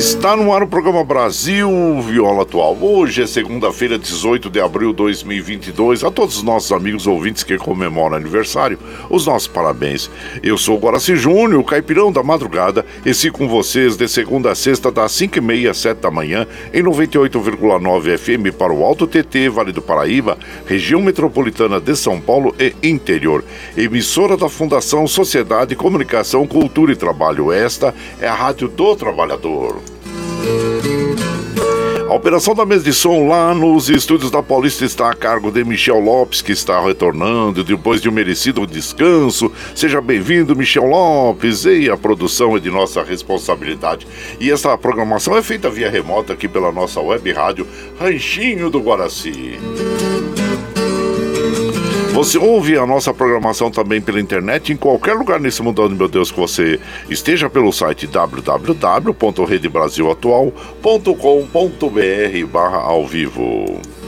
Está no ar o programa Brasil Viola Atual. Hoje é segunda-feira, 18 de abril de 2022. A todos os nossos amigos ouvintes que comemoram aniversário, os nossos parabéns. Eu sou o Guaraci Júnior, caipirão da madrugada, e sigo com vocês de segunda a sexta, das 5h30 às 7 da manhã, em 98,9 FM para o Alto TT, Vale do Paraíba, região metropolitana de São Paulo e interior. Emissora da Fundação Sociedade, Comunicação, Cultura e Trabalho. Esta é a Rádio do Trabalhador. A operação da mesa de som lá nos estúdios da Paulista está a cargo de Michel Lopes, que está retornando depois de um merecido descanso. Seja bem-vindo, Michel Lopes. E a produção é de nossa responsabilidade. E essa programação é feita via remota aqui pela nossa web rádio Ranchinho do Guaraci. Você ouve a nossa programação também pela internet em qualquer lugar nesse mundão, meu Deus, que você esteja pelo site www.redebrasilatual.com.br barra ao vivo.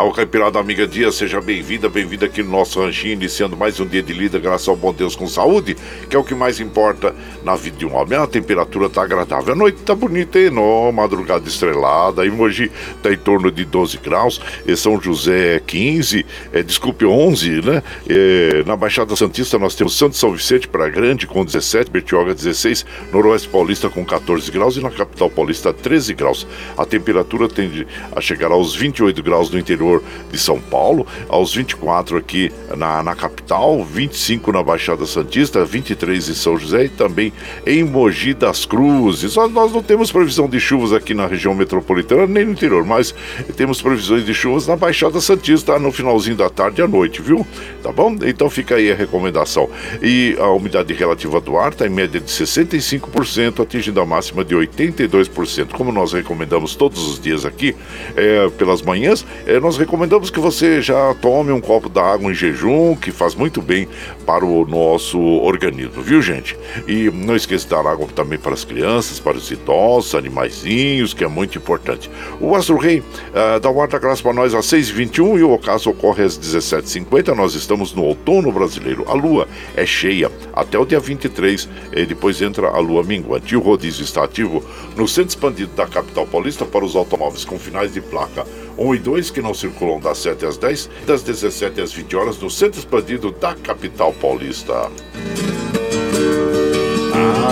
Ao Caipirada Amiga Dia, seja bem-vinda, bem-vinda aqui no nosso ranchinho, iniciando mais um dia de lida, graças ao bom Deus com saúde, que é o que mais importa na vida de um homem. A temperatura tá agradável, a noite tá bonita, hein? No, madrugada estrelada, em Mogi tá em torno de 12 graus, e São José 15, é, desculpe, 11, né? É, na Baixada Santista nós temos Santo São Vicente para Grande com 17, Bertioga 16, Noroeste Paulista com 14 graus e na capital paulista 13 graus. A temperatura tende a chegar aos 28 graus no interior de São Paulo, aos 24 aqui na, na capital, 25 na Baixada Santista, 23 em São José e também em Mogi das Cruzes. Nós, nós não temos previsão de chuvas aqui na região metropolitana nem no interior, mas temos previsões de chuvas na Baixada Santista no finalzinho da tarde e à noite, viu? Tá bom? Então fica aí a recomendação. E a umidade relativa do ar está em média de 65%, atingindo a máxima de 82%. Como nós recomendamos todos os dias aqui, é, pelas manhãs, é, nós recomendamos que você já tome um copo d'água em jejum, que faz muito bem para o nosso organismo, viu, gente? E não esqueça de dar água também para as crianças, para os idosos, animaizinhos, que é muito importante. O Astro Rei uh, dá um guarda-graça para nós às 6h21 e o ocaso ocorre às 17h50. Nós estamos no outono brasileiro. A lua é cheia até o dia 23, e depois entra a lua minguante. E o rodízio está ativo no centro expandido da capital paulista para os automóveis com finais de placa 1 e 2 que não circulam das 7 às 10, das 17 às 20 horas no centro expandido da capital paulista.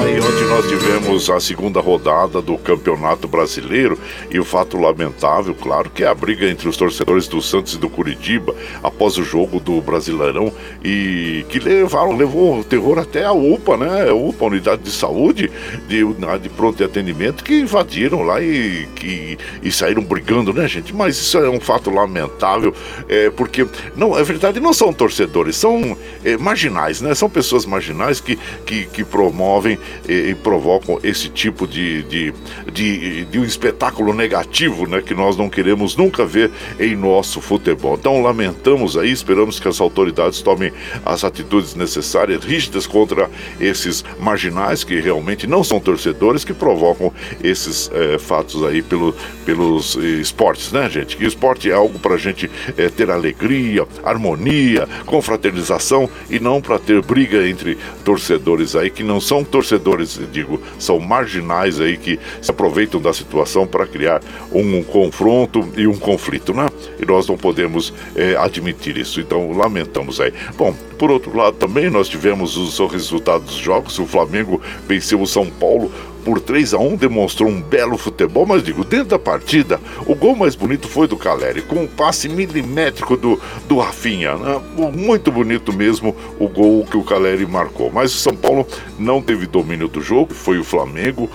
E ontem nós tivemos a segunda rodada do Campeonato Brasileiro e o fato lamentável, claro, que é a briga entre os torcedores do Santos e do Curitiba após o jogo do Brasileirão e que levaram, levou o terror até a UPA, né? A UPA, Unidade de Saúde de, de pronto atendimento, que invadiram lá e, que, e saíram brigando, né, gente? Mas isso é um fato lamentável, é, porque, não, é verdade, não são torcedores, são é, marginais, né? São pessoas marginais que, que, que promovem e, e provocam esse tipo de, de, de, de, um espetáculo negativo né, que nós não queremos nunca ver em nosso futebol. Então lamentamos aí, esperamos que as autoridades tomem as atitudes necessárias, rígidas contra esses marginais que realmente não são torcedores, que provocam esses é, fatos aí pelo, pelos esportes, né, gente? Que esporte é algo para a gente é, ter alegria, harmonia, confraternização e não para ter briga entre torcedores aí que não são torcedores torcedores, digo, são marginais aí que se aproveitam da situação para criar um, confronto e um conflito, né? E nós não podemos é, admitir isso, então lamentamos aí. Bom, por outro lado também nós tivemos os resultados dos jogos, o Flamengo venceu o São Paulo por 3 a 1 demonstrou um belo futebol, mas digo, dentro da partida, o gol mais bonito foi do Caleri, com um passe milimétrico do, do Rafinha. Né? Muito bonito mesmo o gol que o Caleri marcou. Mas o São Paulo não teve domínio do jogo, foi o Flamengo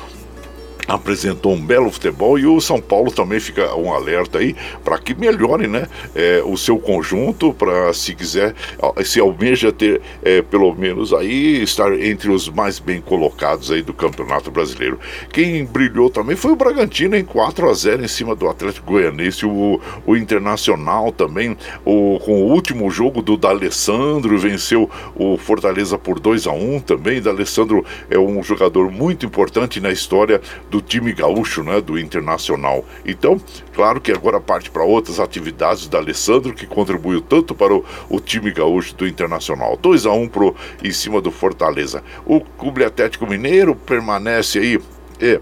apresentou um belo futebol e o São Paulo também fica um alerta aí para que melhore né, é, o seu conjunto para se quiser se almeja ter é, pelo menos aí estar entre os mais bem colocados aí do Campeonato Brasileiro. Quem brilhou também foi o Bragantino em 4 a 0 em cima do Atlético Goianense o, o Internacional também o, com o último jogo do D'Alessandro venceu o Fortaleza por 2 a 1 também. D'Alessandro é um jogador muito importante na história do time gaúcho, né, do Internacional. Então, claro que agora parte para outras atividades da Alessandro, que contribuiu tanto para o, o time gaúcho do Internacional. 2 a 1 um pro em cima do Fortaleza. O Clube Atlético Mineiro permanece aí é,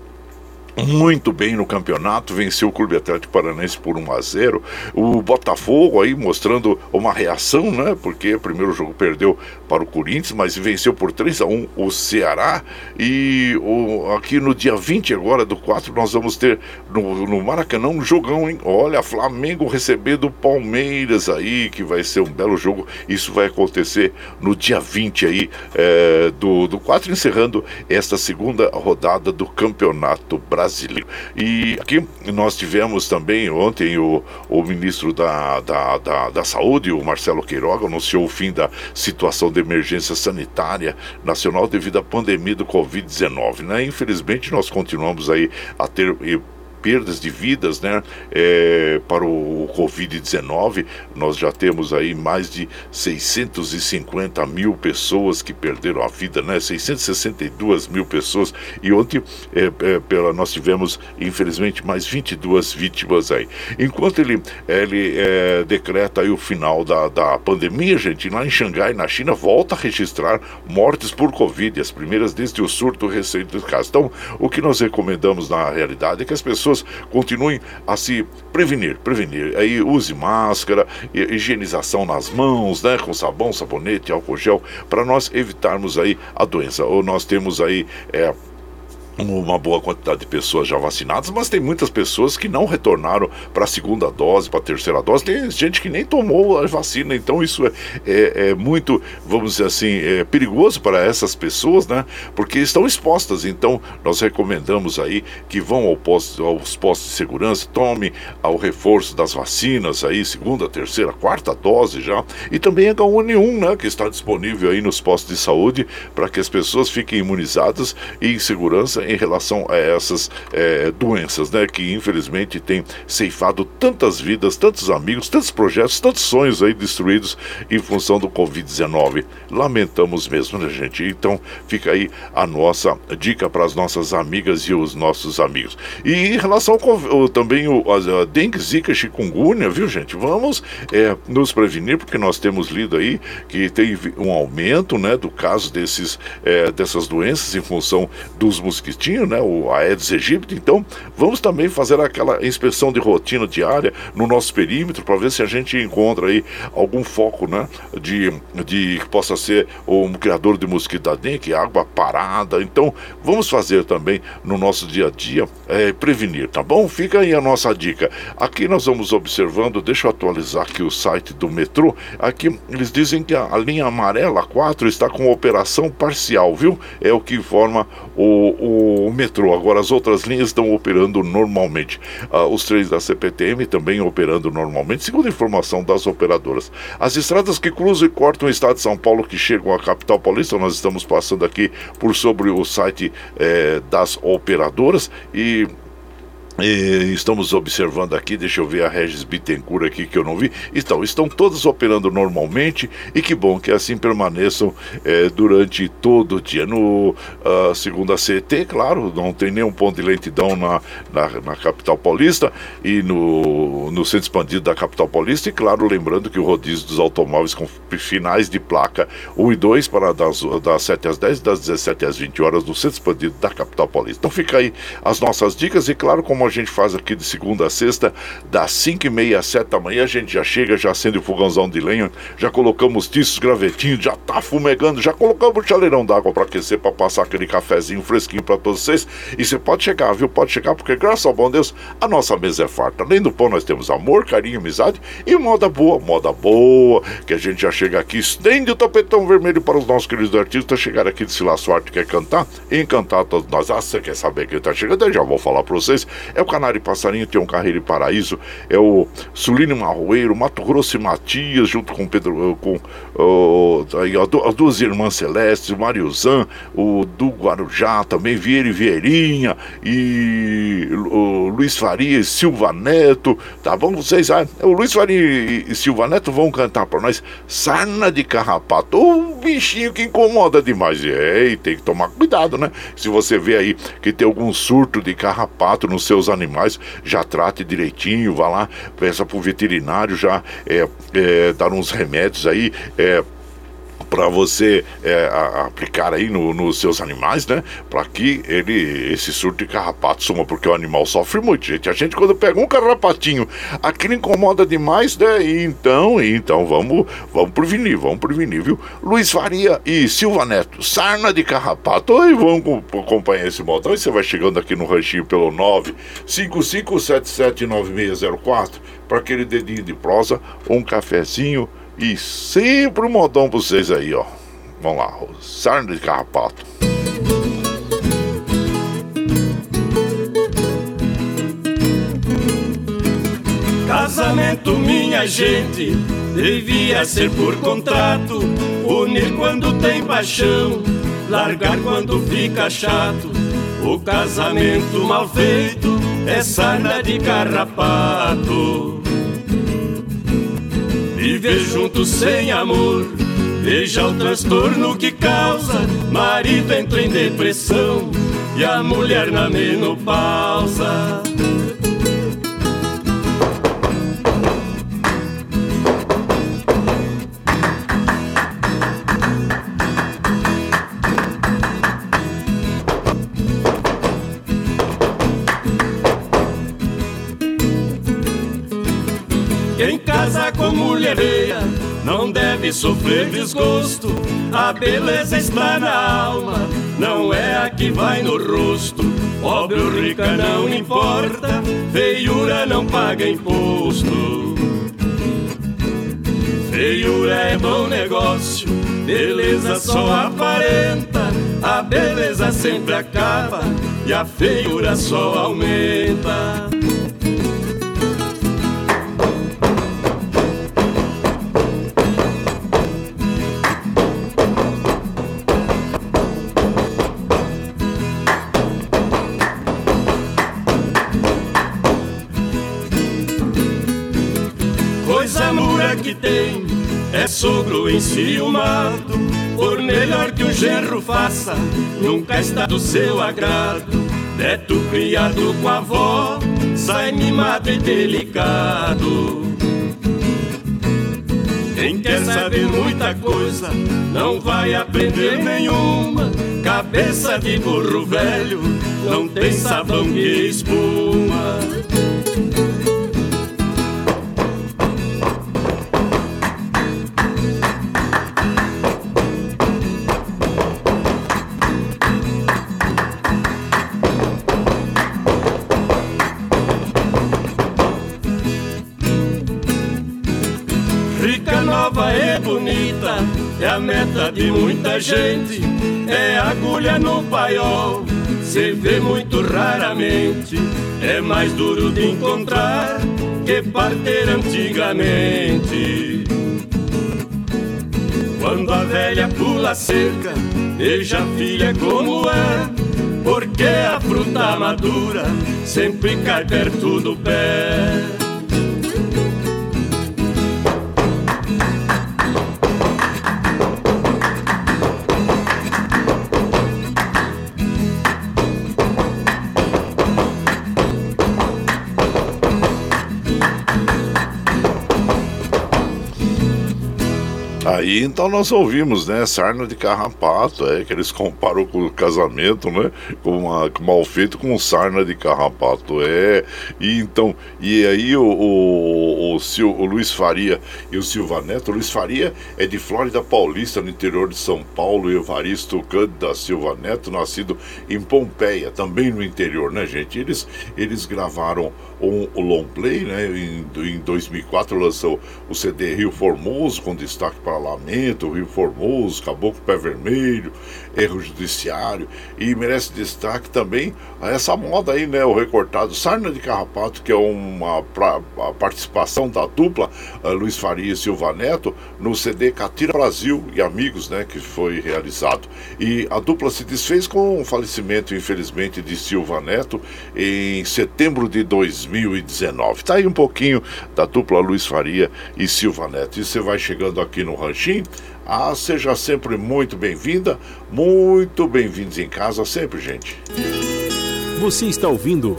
muito bem no campeonato, venceu o Clube Atlético Paranense por 1 a 0. O Botafogo aí mostrando uma reação, né? Porque o primeiro jogo perdeu para o Corinthians, mas venceu por 3 a 1 o Ceará. E o, aqui no dia 20 agora do 4 nós vamos ter no, no Maracanã um jogão, hein? Olha, Flamengo recebendo o Palmeiras aí, que vai ser um belo jogo. Isso vai acontecer no dia 20 aí é, do, do 4, encerrando esta segunda rodada do Campeonato Brasileiro brasileiro. E aqui nós tivemos também ontem o, o ministro da, da, da, da Saúde, o Marcelo Queiroga, anunciou o fim da situação de emergência sanitária nacional devido à pandemia do Covid-19. Né? Infelizmente, nós continuamos aí a ter perdas de vidas né, é, para o Covid-19. Nós já temos aí mais de 650 mil pessoas que perderam a vida, né? 662 mil pessoas. E ontem é, é, pela, nós tivemos, infelizmente, mais 22 vítimas aí. Enquanto ele, ele é, decreta aí o final da, da pandemia, gente, lá em Xangai, na China, volta a registrar mortes por Covid, as primeiras desde o surto recente dos casos. Então, o que nós recomendamos na realidade é que as pessoas pessoas continuem a se prevenir, prevenir. Aí use máscara, higienização nas mãos, né, com sabão, sabonete, álcool gel, para nós evitarmos aí a doença. Ou nós temos aí é, uma boa quantidade de pessoas já vacinadas, mas tem muitas pessoas que não retornaram para a segunda dose, para a terceira dose. Tem gente que nem tomou a vacina, então isso é, é, é muito, vamos dizer assim, é perigoso para essas pessoas, né? Porque estão expostas. Então, nós recomendamos aí que vão ao posto, aos postos de segurança, tome ao reforço das vacinas aí, segunda, terceira, quarta dose já, e também H1N1, né? Que está disponível aí nos postos de saúde para que as pessoas fiquem imunizadas e em segurança em relação a essas é, doenças, né? Que infelizmente tem ceifado tantas vidas, tantos amigos, tantos projetos, tantos sonhos aí destruídos em função do Covid-19. Lamentamos mesmo, né, gente? Então fica aí a nossa dica para as nossas amigas e os nossos amigos. E em relação ao, também o a, a dengue, zika, chikungunya, viu, gente? Vamos é, nos prevenir, porque nós temos lido aí que tem um aumento, né, do caso desses, é, dessas doenças em função dos mosquitinhos, né, o Aedes aegypti. Então, vamos também fazer aquela inspeção de rotina diária no nosso perímetro para ver se a gente encontra aí algum foco, né, de, de que possa ser um criador de mosquito da dengue, água parada. Então, vamos fazer também no nosso dia a dia é, prevenir, tá bom? Fica aí a nossa dica. Aqui nós vamos observando, deixa eu atualizar aqui o site do metrô. Aqui eles dizem que a, a linha amarela 4 está com operação parcial, viu? É o que informa o, o metrô. Agora as outras linhas estão operando normalmente. Ah, os trens da CPTM também operando normalmente, segundo informação das operadoras. As estradas que cruzam e cortam o estado de São Paulo que chegam à capital paulista, nós estamos passando aqui por sobre o site eh, das operadoras e e estamos observando aqui, deixa eu ver a Regis Bittencourt aqui que eu não vi. Então, estão todas operando normalmente e que bom que assim permaneçam é, durante todo o dia. No uh, segunda CT, claro, não tem nenhum ponto de lentidão na, na, na, capital paulista e no, no centro expandido da capital paulista. E claro, lembrando que o rodízio dos automóveis com finais de placa 1 e 2 para das, das 7 às 10 das 17 às 20 horas no centro expandido da capital paulista. Então fica aí as nossas dicas e claro, como a gente faz aqui de segunda a sexta, das 5 e meia às 7 da manhã, a gente já chega, já acende o fogãozão de lenha, já colocamos tiços, gravetinhos, já tá fumegando, já colocamos o chaleirão d'água para aquecer, para passar aquele cafezinho fresquinho para todos vocês. E você pode chegar, viu? Pode chegar, porque graças ao bom Deus, a nossa mesa é farta. Além do pão, nós temos amor, carinho, amizade e moda boa, moda boa, que a gente já chega aqui, estende o tapetão vermelho para os nossos queridos artistas chegar aqui de Silas Sorte, quer cantar, encantar todos nós. Ah, você quer saber quem tá chegando? Eu já vou falar para vocês. É o Canário Passarinho tem um Carreiro e Paraíso, é o Sulino Marroeiro, Mato Grosso e Matias, junto com Pedro, com uh, aí, as duas irmãs Celestes, o Mariozan, o do Guarujá, também Vieira e Vieirinha, e o Luiz Faria e Silva Neto, tá bom? Vocês, ah, o Luiz Faria e, Silva Neto vão cantar para nós Sarna de Carrapato, um bichinho que incomoda demais. É, e tem que tomar cuidado, né? Se você vê aí que tem algum surto de carrapato nos seus animais, já trate direitinho, vá lá, peça para o veterinário já é, é, dar uns remédios aí. É, para você é, a, aplicar aí nos no seus animais, né? Para que ele, esse surto de carrapato suma, porque o animal sofre muito, gente. A gente quando pega um carrapatinho, aquilo incomoda demais, né? E então, então vamos, vamos prevenir, vamos prevenir, viu? Luiz Faria e Silva Neto, sarna de carrapato. Oi, vamos acompanhar esse modão. E você vai chegando aqui no ranchinho pelo 955779604 para aquele dedinho de prosa, um cafezinho e sempre um modão pra vocês aí, ó. Vamos lá, sarna de carrapato. Casamento, minha gente, devia ser por contrato. Unir quando tem paixão, largar quando fica chato. O casamento mal feito é sarna de carrapato. Viver junto sem amor, veja o transtorno que causa. Marido entra em depressão e a mulher na menopausa. Deve sofrer desgosto. A beleza está na alma, não é a que vai no rosto. Pobre ou rica não importa, feiura não paga imposto. Feiura é bom negócio, beleza só aparenta. A beleza sempre acaba e a feiura só aumenta. Enciumado, por melhor que o genro faça, nunca está do seu agrado. Neto criado com a avó, sai mimado e delicado. Quem quer saber muita coisa, não vai aprender nenhuma. Cabeça de burro velho, não tem sabão que espuma. A meta de muita gente, é agulha no paiol, se vê muito raramente, é mais duro de encontrar que parter antigamente. Quando a velha pula cerca, veja a filha como é, porque a fruta madura sempre cai perto do pé. Aí então nós ouvimos, né? Sarna de carrapato, é que eles comparam com o casamento, né? Com, uma, com mal feito com sarna de carrapato, é. E então, e aí o, o, o, o, o Luiz Faria e o Silva Neto, Luiz Faria é de Flórida Paulista, no interior de São Paulo, e Evaristo Cândido da Silva Neto, nascido em Pompeia, também no interior, né, gente? Eles, eles gravaram um, o long play, né? Em, em 2004 lançou o CD Rio Formoso, com destaque para Lamento, Rio Formoso, Caboclo Pé Vermelho, Erro Judiciário, e merece destaque também essa moda aí, né? O recortado Sarna de Carrapato, que é uma pra, participação da dupla uh, Luiz Faria e Silva Neto no CD Catira Brasil e Amigos, né? Que foi realizado. E a dupla se desfez com o falecimento, infelizmente, de Silva Neto em setembro de 2000. 2019. Tá aí um pouquinho da dupla Luiz Faria e Silva Neto. E você vai chegando aqui no Ranchinho. Ah, seja sempre muito bem-vinda, muito bem-vindos em casa sempre, gente. Você está ouvindo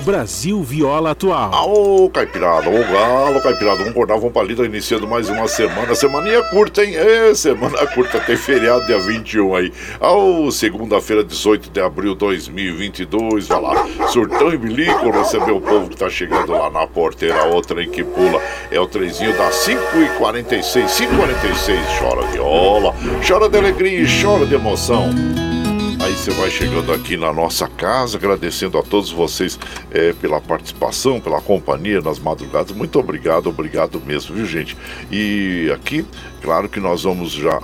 Brasil Viola Atual. Aô, Caipirada, ô Galo, Caipirada, vamos acordar, vamos pra lida, iniciando mais uma semana. Semaninha curta, hein? É, semana curta, tem feriado dia 21 aí. Aô, segunda-feira, 18 de abril de 2022, vai lá. Surtão e Bilico recebeu o povo que tá chegando lá na porteira, outra em que pula. É o trezinho das 5h46, 5h46, chora viola, chora de alegria e chora de emoção. Aí você vai chegando aqui na nossa casa, agradecendo a todos vocês é, pela participação, pela companhia nas madrugadas. Muito obrigado, obrigado mesmo, viu gente? E aqui Claro que nós vamos já.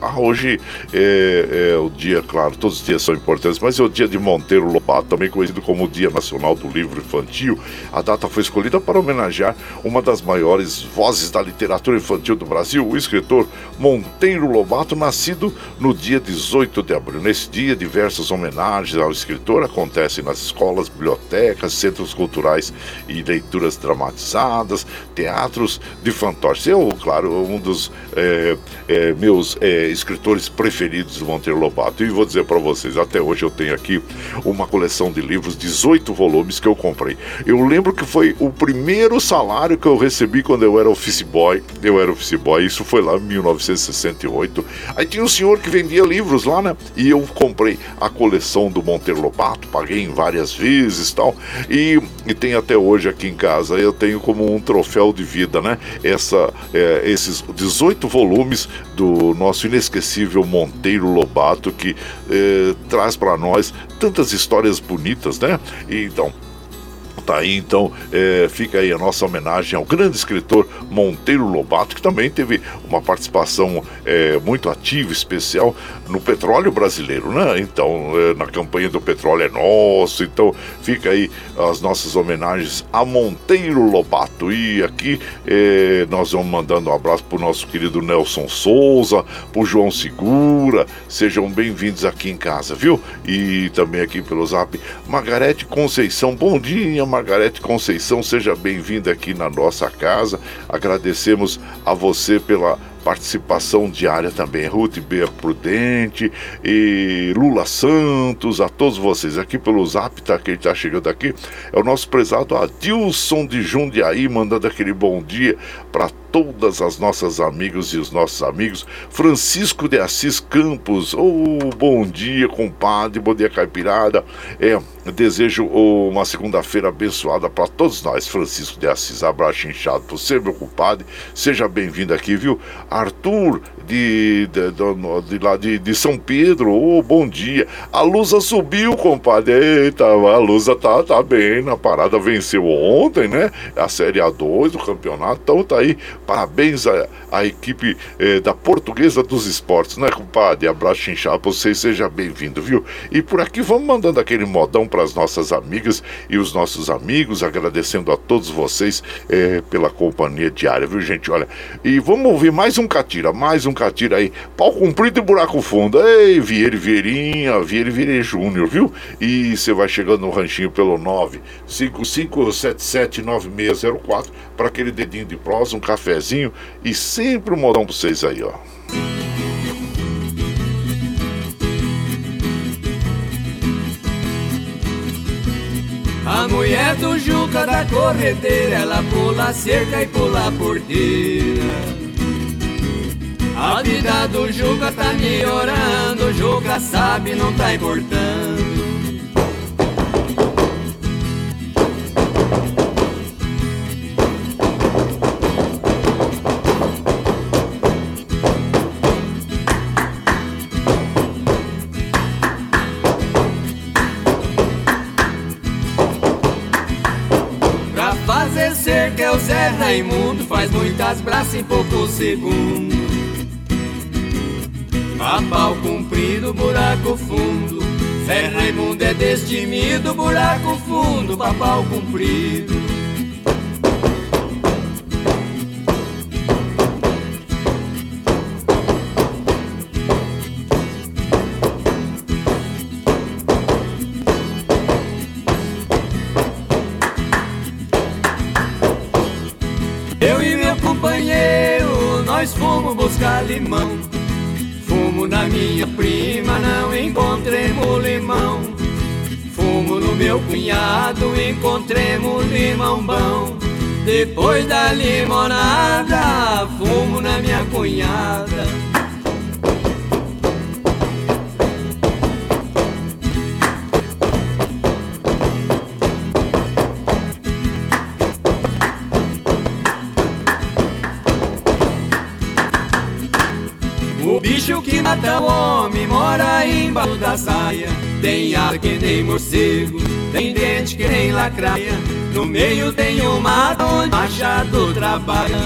Ah, hoje é, é, o dia, claro, todos os dias são importantes, mas é o dia de Monteiro Lobato, também conhecido como o Dia Nacional do Livro Infantil. A data foi escolhida para homenagear uma das maiores vozes da literatura infantil do Brasil, o escritor Monteiro Lobato, nascido no dia 18 de abril. Nesse dia, diversas homenagens ao escritor acontecem nas escolas, bibliotecas, centros culturais e leituras dramatizadas, teatros de fantoches. Eu, claro, um dos é, é, meus é, escritores preferidos do Monteiro Lobato. E vou dizer para vocês, até hoje eu tenho aqui uma coleção de livros, 18 volumes que eu comprei. Eu lembro que foi o primeiro salário que eu recebi quando eu era office boy. Eu era office boy, isso foi lá em 1968. Aí tinha um senhor que vendia livros lá, né? E eu comprei a coleção do Monteiro Lobato, paguei em várias vezes tal. E, e tem até hoje aqui em casa. Eu tenho como um troféu de vida, né? Essa, é, esses 18 oito volumes do nosso inesquecível Monteiro Lobato, que eh, traz para nós tantas histórias bonitas, né? E, então, Tá aí, então, é, fica aí a nossa homenagem ao grande escritor Monteiro Lobato, que também teve uma participação é, muito ativa, especial no petróleo brasileiro, né? Então, é, na campanha do petróleo é nosso, então fica aí as nossas homenagens a Monteiro Lobato. E aqui é, nós vamos mandando um abraço pro nosso querido Nelson Souza, pro João Segura, sejam bem-vindos aqui em casa, viu? E também aqui pelo zap, Margarete Conceição, bom dia, Margarete Margarete Conceição, seja bem-vinda aqui na nossa casa. Agradecemos a você pela participação diária também. Ruth B. Prudente e Lula Santos, a todos vocês aqui pelo zap, tá? Quem tá chegando aqui é o nosso prezado Adilson de Jundiaí, mandando aquele bom dia para todas as nossas amigas e os nossos amigos. Francisco de Assis Campos, oh, bom dia, compadre, bom dia, caipirada. É, desejo uma segunda-feira abençoada para todos nós. Francisco de Assis, abraço inchado por ser meu compadre. Seja bem-vindo aqui, viu? Arthur de, de, de, lá de, de, São Pedro, oh, bom dia. A Lusa subiu, compadre. Eita, a Lusa tá, tá bem na parada, venceu ontem, né? A Série A2 do campeonato, então tá aí. Parabéns à, à equipe eh, da Portuguesa dos Esportes, né, compadre? Abraço inchado pra vocês, seja bem-vindo, viu? E por aqui vamos mandando aquele modão para as nossas amigas e os nossos amigos, agradecendo a todos vocês eh, pela companhia diária, viu, gente? Olha, e vamos ouvir mais um Catira, mais um Catira aí, pau comprido e buraco fundo. Ei, Vieira Vieirinha, Vieira Vieira Júnior, viu? E você vai chegando no ranchinho pelo 955779604 para aquele dedinho de prosa, um cafezinho e sempre um modão para vocês aí, ó. A mulher do Juca da corredeira, ela pula cerca e pula porteira. A vida do Juca tá melhorando, o Juca sabe, não tá importando. Zé Raimundo faz muitas braças em poucos segundos. A pau comprido, buraco fundo. Zé Raimundo é destemido, buraco fundo, papau comprido. buscar limão. Meu cunhado, encontremos limão bom. Depois da limonada, fumo na minha cunhada. bicho que mata o homem mora embaixo da saia. Tem ar que nem morcego, tem dente que nem lacraia. No meio tem um mato onde machado trabalha.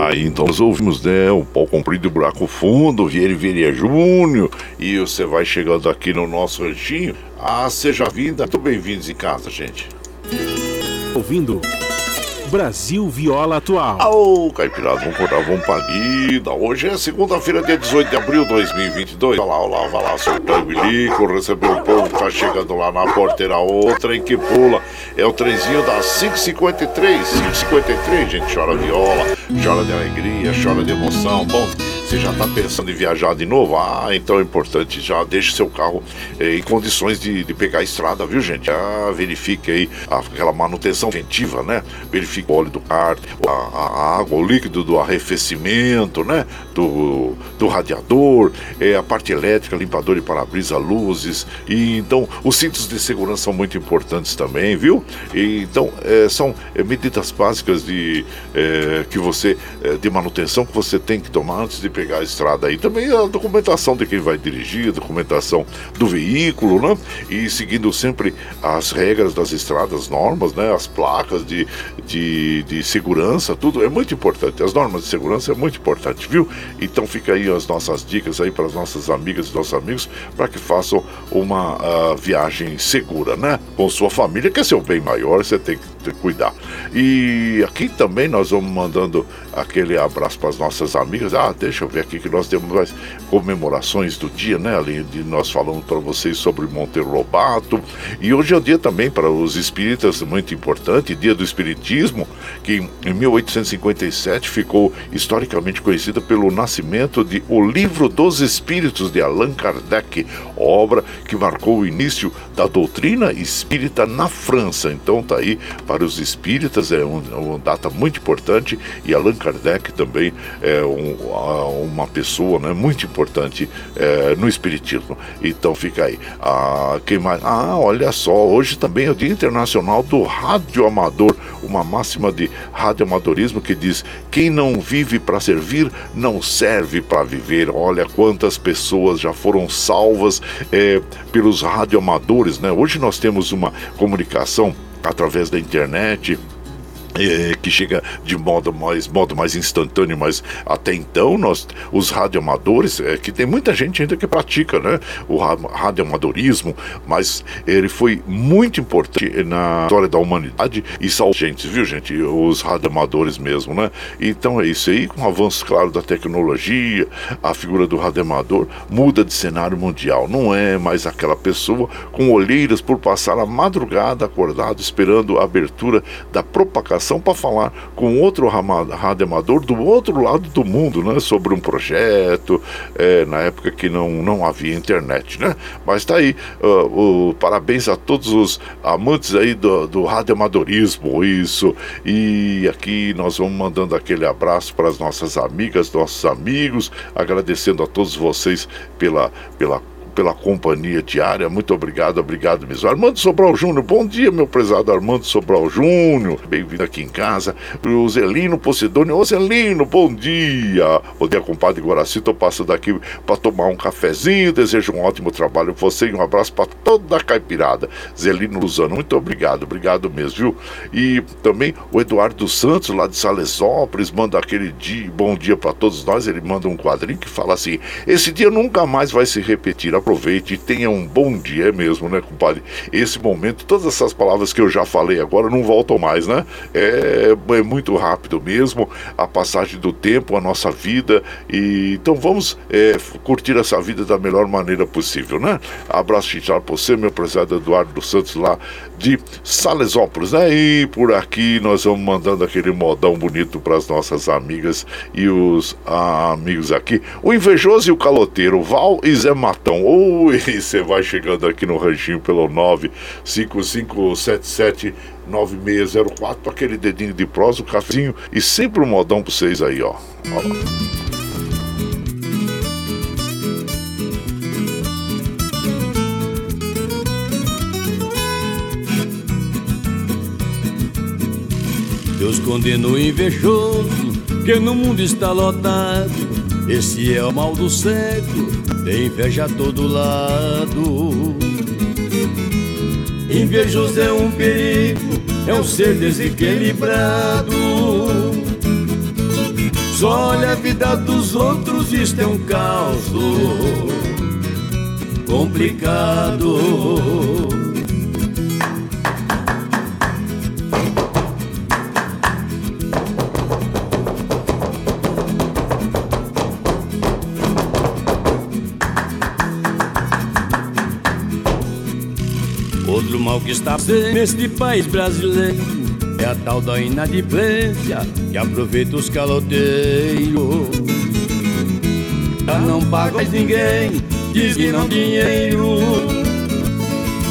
Aí então nós ouvimos, né, o pau comprido e buraco fundo, Vieira Vieira Júnior, e você vai chegando aqui no nosso ranchinho. Ah, seja vinda, muito bem-vindos em casa, gente. Ouvindo Brasil Viola Atual. Ô, oh, Caipirada, vamos cortar, vamos pra. Hoje é segunda-feira, dia 18 de abril de 2022. Olha lá, olha lá, vai lá, soltou o bilico, recebeu o povo, tá chegando lá na porteira, outra em que pula. É o trenzinho das 553, 553, gente, chora viola, chora de alegria, chora de emoção. Bom, você já está pensando em viajar de novo? Ah, então é importante, já deixe seu carro eh, em condições de, de, pegar a estrada, viu gente? Já verifique aí aquela manutenção preventiva, né? Verifique o óleo do kart, a, a, água, o líquido do arrefecimento, né? Do, do radiador, eh, a parte elétrica, limpador de para-brisa, luzes. E então os cintos de segurança são muito importantes também, viu? E, então eh, são eh, medidas básicas de eh, que você eh, de manutenção que você tem que tomar antes de pegar a estrada aí. Também a documentação de quem vai dirigir, a documentação do veículo, né? E seguindo sempre as regras das estradas, normas, né? As placas de, de, de segurança, tudo é muito importante. As normas de segurança é muito importante, viu? Então fica aí as nossas dicas aí para as nossas amigas e nossos amigos para que façam uma uh, viagem segura, né? Com sua família, que é seu bem maior, você tem que cuidar. E aqui também nós vamos mandando aquele abraço para as nossas amigas. Ah, deixa eu ver aqui que nós temos mais comemorações do dia, né? Além de nós falando para vocês sobre Monteiro Lobato. E hoje é o dia também para os espíritas, muito importante, dia do Espiritismo, que em 1857 ficou historicamente conhecida pelo nascimento de O Livro dos Espíritos de Allan Kardec, obra que marcou o início da doutrina espírita na França. Então tá aí para os espíritas, é, um, é uma data muito importante e Allan Kardec também é um, uma pessoa né, muito importante é, no espiritismo. Então fica aí. Ah, quem mais? Ah, olha só, hoje também é o Dia Internacional do Rádio Amador, uma máxima de radioamadorismo que diz: quem não vive para servir não serve para viver. Olha quantas pessoas já foram salvas é, pelos radioamadores, né? Hoje nós temos uma comunicação através da internet, é, que chega de modo mais, modo mais instantâneo, mas até então nós, os radioamadores, é, que tem muita gente ainda que pratica né, o radioamadorismo, mas ele foi muito importante na história da humanidade e salvou gente, viu gente? Os radioamadores mesmo, né? Então é isso aí, com o avanço, claro, da tecnologia, a figura do radioamador muda de cenário mundial. Não é mais aquela pessoa com olheiras por passar a madrugada acordado esperando a abertura da propagação para falar com outro radioamador do outro lado do mundo, né? Sobre um projeto, é, na época que não, não havia internet, né? Mas tá aí, uh, o, parabéns a todos os amantes aí do, do isso. E aqui nós vamos mandando aquele abraço para as nossas amigas, nossos amigos, agradecendo a todos vocês pela, pela pela companhia diária. Muito obrigado, obrigado mesmo. Armando Sobral Júnior, bom dia, meu prezado Armando Sobral Júnior. Bem-vindo aqui em casa. O Zelino Posidônio, ô Zelino, bom dia. Bom dia, compadre Guaraci. Tô passando aqui para tomar um cafezinho. Desejo um ótimo trabalho você e um abraço para toda a caipirada. Zelino Luzano, muito obrigado, obrigado mesmo, viu? E também o Eduardo Santos, lá de Salesópolis, manda aquele dia, bom dia para todos nós. Ele manda um quadrinho que fala assim: esse dia nunca mais vai se repetir aproveite e tenha um bom dia mesmo, né, compadre? Esse momento, todas essas palavras que eu já falei agora não voltam mais, né? É, é muito rápido mesmo a passagem do tempo, a nossa vida. E então vamos é, curtir essa vida da melhor maneira possível, né? Abraço chinchado para você, meu prezado Eduardo dos Santos, lá de Salesópolis, né? E por aqui nós vamos mandando aquele modão bonito para as nossas amigas e os ah, amigos aqui. O invejoso e o caloteiro, Val e Zé Matão. Oi, você vai chegando aqui no ranchinho pelo 95577 9604 aquele dedinho de prosa, o cafezinho e sempre um modão para vocês aí, ó. ó. Deus condena o invejoso, que no mundo está lotado. Esse é o mal do século tem inveja a todo lado. Invejoso é um perigo, é um ser desequilibrado. Só olha a vida dos outros, isto é um caos complicado. Mal que está neste país brasileiro é a tal da inadimplência que aproveita os caloteiros. Já não paga mais ninguém, diz que não dinheiro.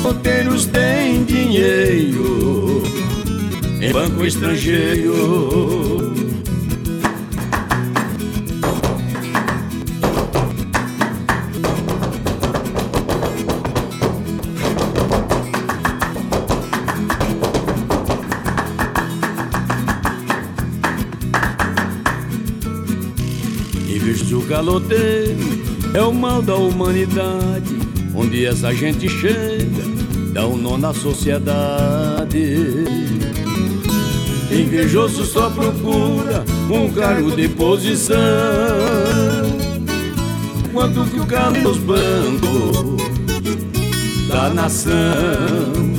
Caloteiros têm dinheiro em banco estrangeiro. Caloteiro é o mal da humanidade. Onde essa gente chega, dá um nó na sociedade. Invejoso só procura um cargo de posição. Quanto que o carro nos bancos da nação.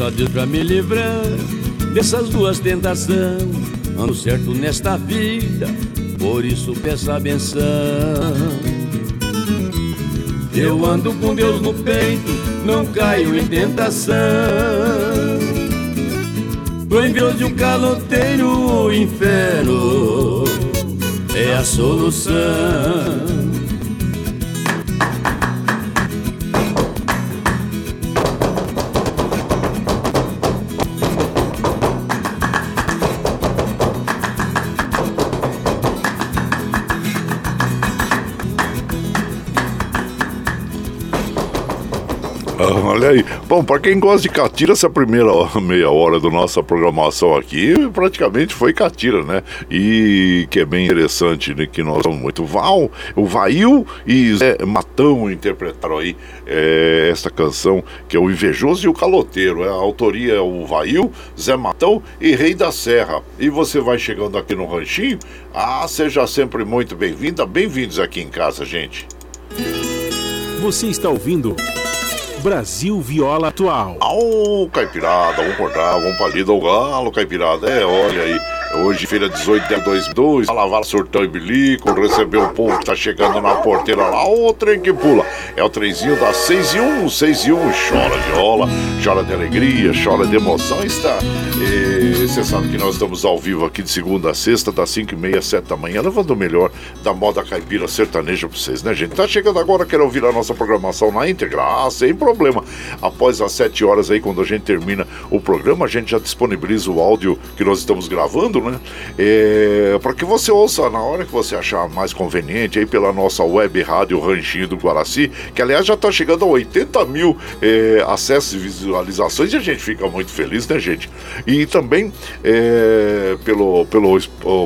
A Deus pra me livrar dessas duas tentações. Ando certo nesta vida, por isso peço a benção. Eu ando com Deus no peito, não caio em tentação. Pro envio de um caloteiro, o inferno é a solução. Olha aí. Bom, para quem gosta de catira, essa primeira meia hora da nossa programação aqui praticamente foi catira, né? E que é bem interessante, né? Que nós somos muito. Val, o Vail e Zé Matão interpretaram aí é, essa canção, que é o Invejoso e o Caloteiro. A autoria é o Vail, Zé Matão e Rei da Serra. E você vai chegando aqui no Ranchinho. Ah, seja sempre muito bem-vinda. Bem-vindos aqui em casa, gente. Você está ouvindo. Brasil Viola Atual. Ô, Caipirada, vamos cortar, vamos palida o galo, Caipirada. É, olha aí. Hoje, feira 18 de 2002, a lavar surtão e bilico, receber o povo que tá chegando na porteira lá, o trem que pula. É o trenzinho das 6 e 1, 6 e 1, chora viola, chora de alegria, chora de emoção, está. E você sabe que nós estamos ao vivo aqui de segunda a sexta, das 5 e meia, 7 da manhã, levando o melhor da moda caipira sertaneja pra vocês, né, gente? Tá chegando agora, quer ouvir a nossa programação na íntegra? Ah, sem problema. Após as 7 horas aí, quando a gente termina o programa, a gente já disponibiliza o áudio que nós estamos gravando, né? É, para que você ouça na hora que você achar mais conveniente aí pela nossa web rádio Ranchinho do Guaraci, que aliás já está chegando a 80 mil é, acessos e visualizações e a gente fica muito feliz, né, gente? E também é, pelo, pelo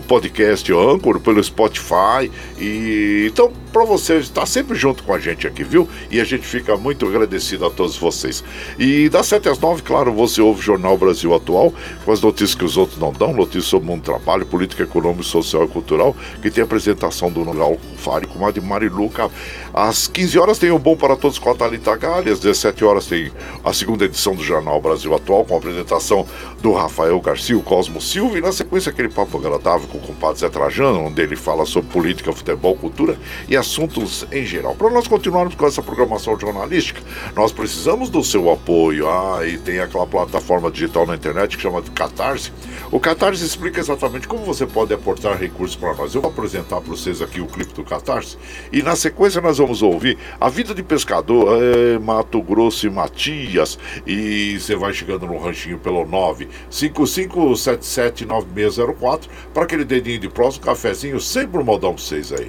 podcast Anchor, pelo Spotify. E então, para você estar sempre junto com a gente aqui, viu? E a gente fica muito agradecido a todos vocês. E das 7 às 9, claro, você ouve o Jornal Brasil Atual, com as notícias que os outros não dão, notícias sobre o mundo do trabalho, política econômica, social e cultural, que tem a apresentação do Nogal Fari com a de Mariluca. Às 15 horas tem o Bom para Todos com a Thalita Galli, às 17 horas tem a segunda edição do Jornal Brasil Atual, com a apresentação do Rafael Garcia, o Cosmo Silva, e na sequência aquele papo agradável com o compadre Zé Trajano, onde ele fala sobre política, futebol, cultura e assuntos em geral. Para nós continuarmos com essa programação jornalística, nós precisamos do seu apoio. Ah, e tem aquela plataforma digital na internet que chama de Catarse. O Catarse explica exatamente como você pode aportar recursos para nós. Eu vou apresentar para vocês aqui o clipe do Catarse e na sequência nós vamos ouvir a vida de pescador é, Mato Grosso e Matias. E você vai chegando no ranchinho pelo 955779604 para aquele dedinho de próximo, cafezinho, sempre um modão para vocês aí.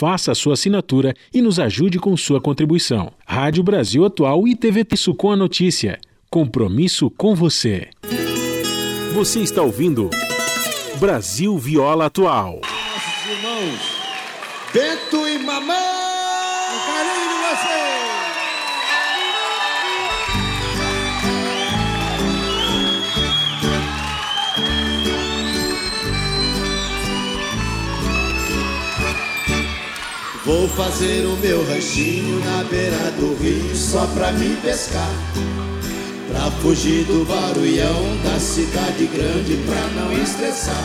faça a sua assinatura e nos ajude com sua contribuição. Rádio Brasil Atual e TVT Isso com a Notícia. Compromisso com você. Você está ouvindo Brasil Viola Atual. Nossos irmãos, Bento e Mamãe, fazer o meu ranchinho na beira do rio só pra me pescar. Pra fugir do barulhão da cidade grande pra não estressar.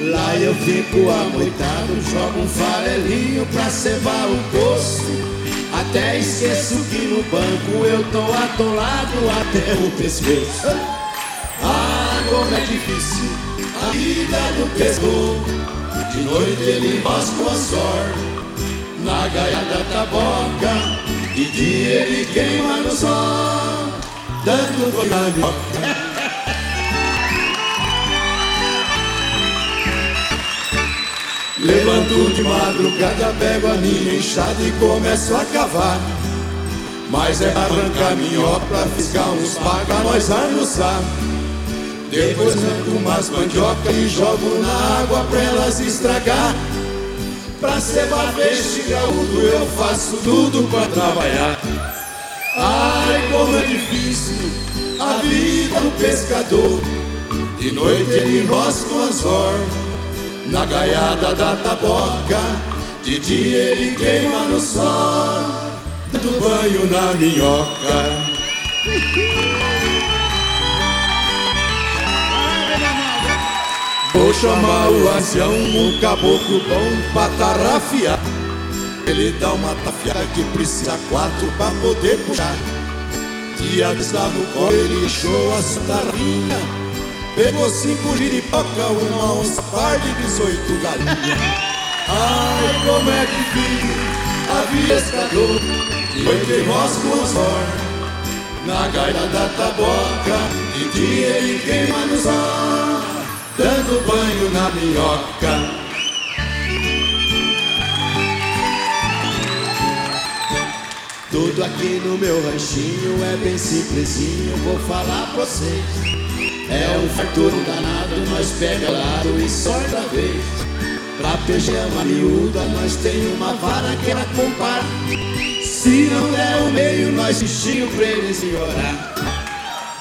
Lá eu fico amoitado, jogo um farelinho pra cebar o poço. Até esqueço que no banco eu tô atolado até o pescoço. Ah, como é difícil a vida do pescador. De noite ele rasga o anzor na gaia da taboca De dia ele queima no sol Dando gol na minhoca Levanto de madrugada, pego a minha enxada e começo a cavar. Mas é arrancar minhoca pra fiscar uns paga, nós almoçar. Depois arranco umas mandioca e jogo na água pra elas estragar. Pra cebar peixe graúdo eu faço tudo pra trabalhar. Ai, como é difícil a vida do pescador. De noite ele enrosca o anzor na gaiada da taboca. De dia ele queima no sol, do banho na minhoca. Vou chamar o ancião, um caboclo bom pra tarrafiar. Ele dá uma tafiada que precisa quatro pra poder puxar. Dia está no colo, ele encheu a tarrinha. Pegou cinco giripoca, uma onça parda e 18 galinhas. Ai, como é difícil a vida pescador. Foi que rosca o anzor na gaita da taboca. De dia ele queima no sol, dando banho na minhoca. Tudo aqui no meu ranchinho é bem simplesinho, vou falar pra vocês. É um farturo danado, nós pega lado e sorte a vez. Pra peixe uma miúda, nós tem uma vara que ela compara. Se não der o meio, nós bichinho pra eles orar.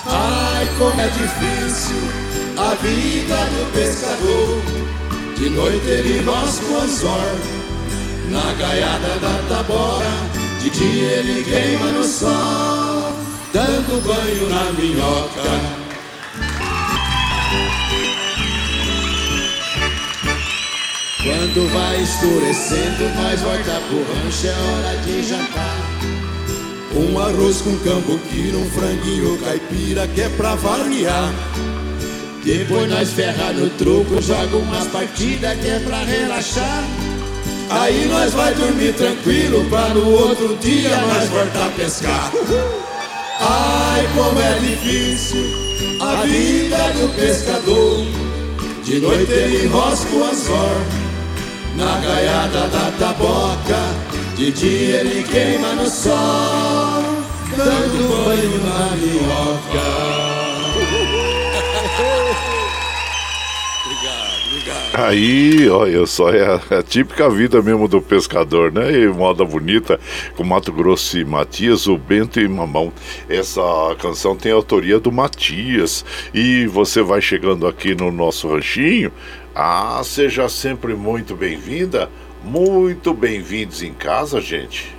Ai, como é difícil a vida do pescador. De noite ele rosca o anzor na gaiada da tabora. De dia ele queima no sol, dando banho na minhoca. Quando vai escurecendo, nós volta pro rancho, é hora de jantar. Um arroz com cambuquira, um franguinho caipira, que é pra variar. Depois nós ferra no truco, joga umas partidas, que é pra relaxar. Aí nós vai dormir tranquilo pra no outro dia nós voltar a pescar. Ai, como é difícil a vida do pescador. De noite ele enrosca o anzor na gaiada da taboca. De dia ele queima no sol, dando banho na minhoca. Aí, olha só, é a, é a típica vida mesmo do pescador, né? E moda bonita, com Mato Grosso e Matias, o Bento e Mamão. Essa canção tem autoria do Matias. E você vai chegando aqui no nosso ranchinho. Ah, seja sempre muito bem-vinda, muito bem-vindos em casa, gente.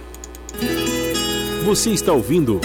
Você está ouvindo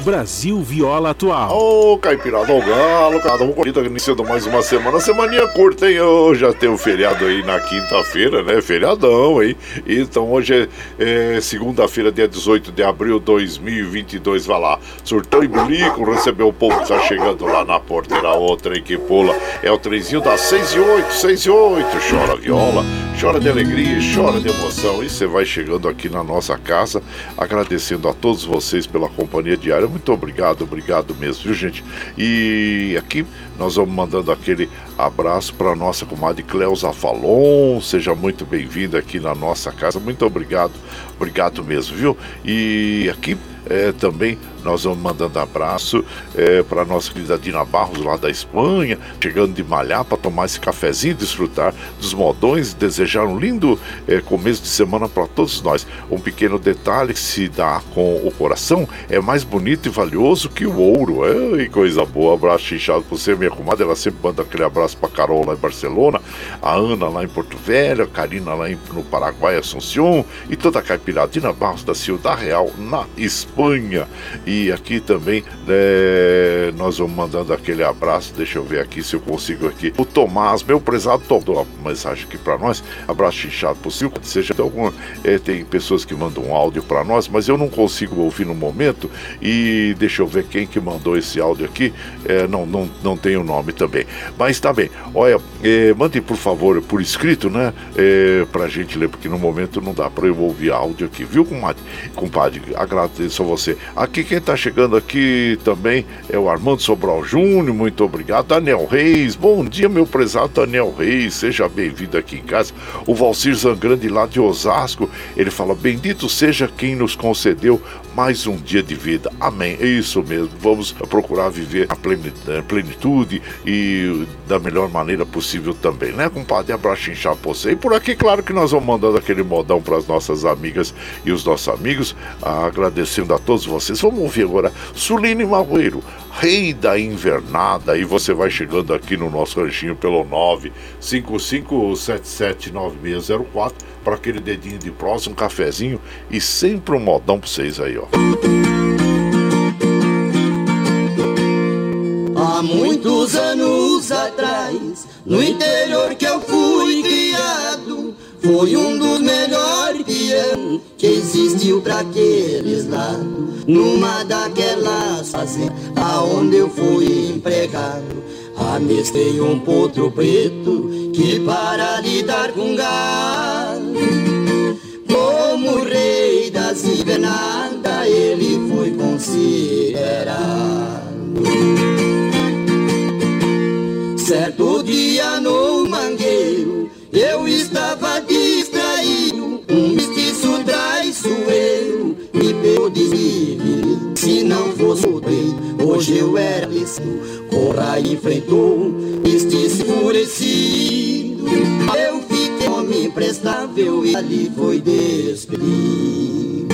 Brasil Viola Atual. Ô, Caipirada ao Galo, cada um corrida iniciando mais uma semana. Semaninha curta, hein? Oh, já tem um feriado aí na quinta-feira, né? Feriadão, hein? Então hoje é, é segunda-feira, dia 18 de abril de 2022. Vai lá, surtão e bulico, recebeu o povo que tá chegando lá na porteira. Outra aí que pula é o trenzinho das 6 e 8, 6 e 8. Chora viola, chora de alegria, chora de emoção. E você vai chegando aqui na nossa casa, agradecendo a todos vocês pela companhia diária muito obrigado, obrigado mesmo, viu gente? E aqui nós vamos mandando aquele abraço para nossa comadre Cleusa Falon, seja muito bem-vinda aqui na nossa casa, muito obrigado, obrigado mesmo, viu? E aqui é, também nós vamos mandando abraço é, para nossa querida Dina Barros lá da Espanha, chegando de malhar para tomar esse cafezinho, desfrutar dos modões, desejar um lindo é, começo de semana para todos nós. Um pequeno detalhe que se dá com o coração é mais bonito e valioso que o ouro. É, coisa boa, abraço inchado para você, minha comadre. Ela sempre manda aquele abraço para Carol lá em Barcelona, a Ana lá em Porto Velho, a Karina lá em, no Paraguai, Assunção e toda a caipiradina Barros da Ciudad Real na Espanha. E aqui também né, nós vamos mandando aquele abraço. Deixa eu ver aqui se eu consigo aqui. O Tomás, meu prezado Tom, deu uma mensagem aqui para nós. Abraço inchado possível. Seja é, tem pessoas que mandam um áudio para nós, mas eu não consigo ouvir no momento. E deixa eu ver quem que mandou esse áudio aqui. É, não, não, não tem o nome também. Mas tá bem. Olha, é, mande por favor por escrito, né? É, pra gente ler, porque no momento não dá para eu ouvir áudio aqui, viu, compadre? Compadre, agradeço a você. Aqui quem está chegando aqui também é o Armando Sobral Júnior, muito obrigado. Daniel Reis, bom dia, meu prezado Daniel Reis, seja bem-vindo aqui em casa. O Valcir Zangrande lá de Osasco, ele fala: Bendito seja quem nos concedeu mais um dia de vida. Amém. É isso mesmo. Vamos procurar viver a plenitude e da melhor maneira possível também, né, compadre? Abraço inchado pra você. E por aqui, claro que nós vamos mandando aquele modão para as nossas amigas e os nossos amigos, agradecendo a todos vocês. Vamos ouvir agora Suline Marroeiro, Rei da Invernada. E você vai chegando aqui no nosso ranchinho pelo 955779604 para aquele dedinho de próximo, um cafezinho e sempre um modão para vocês aí, ó. Há muitos anos atrás, no interior que eu fui criado, foi um dos melhores peão que existiu para aqueles lados. Numa daquelas fazendas aonde eu fui empregado, amestei um potro preto que para lidar com gado, como rei das invernadas, ele foi considerado. Certo dia no mangueiro eu estava distraído, um mestiço traiçoeiro me pegou desvio. Se não fosse o rei, hoje eu era listo. Corra enfrentou este enfurecido. E ali foi despedido.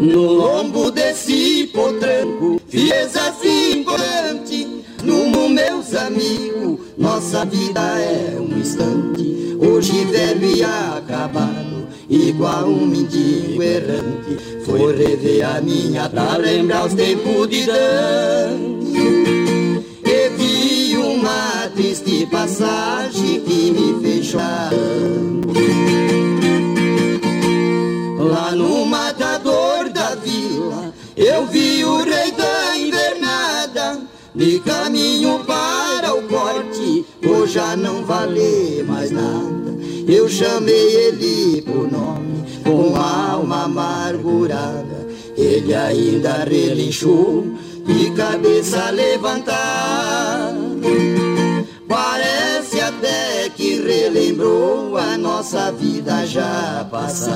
No lombo desse potranco, fiz assim corante no meus amigos, nossa vida é um instante. Hoje velho e acabado, igual um mendigo errante. Foi rever a minha pra lembrar os tempos de Dante. E vi uma triste passagem que me fez chorar. Lá no matador da vila, eu vi o rei da invernada de caminho para o corte, hoje já não vale mais nada. Eu chamei ele por nome, com alma amargurada. Ele ainda relinchou, de cabeça levantada. Parece relembrou a nossa vida já passada.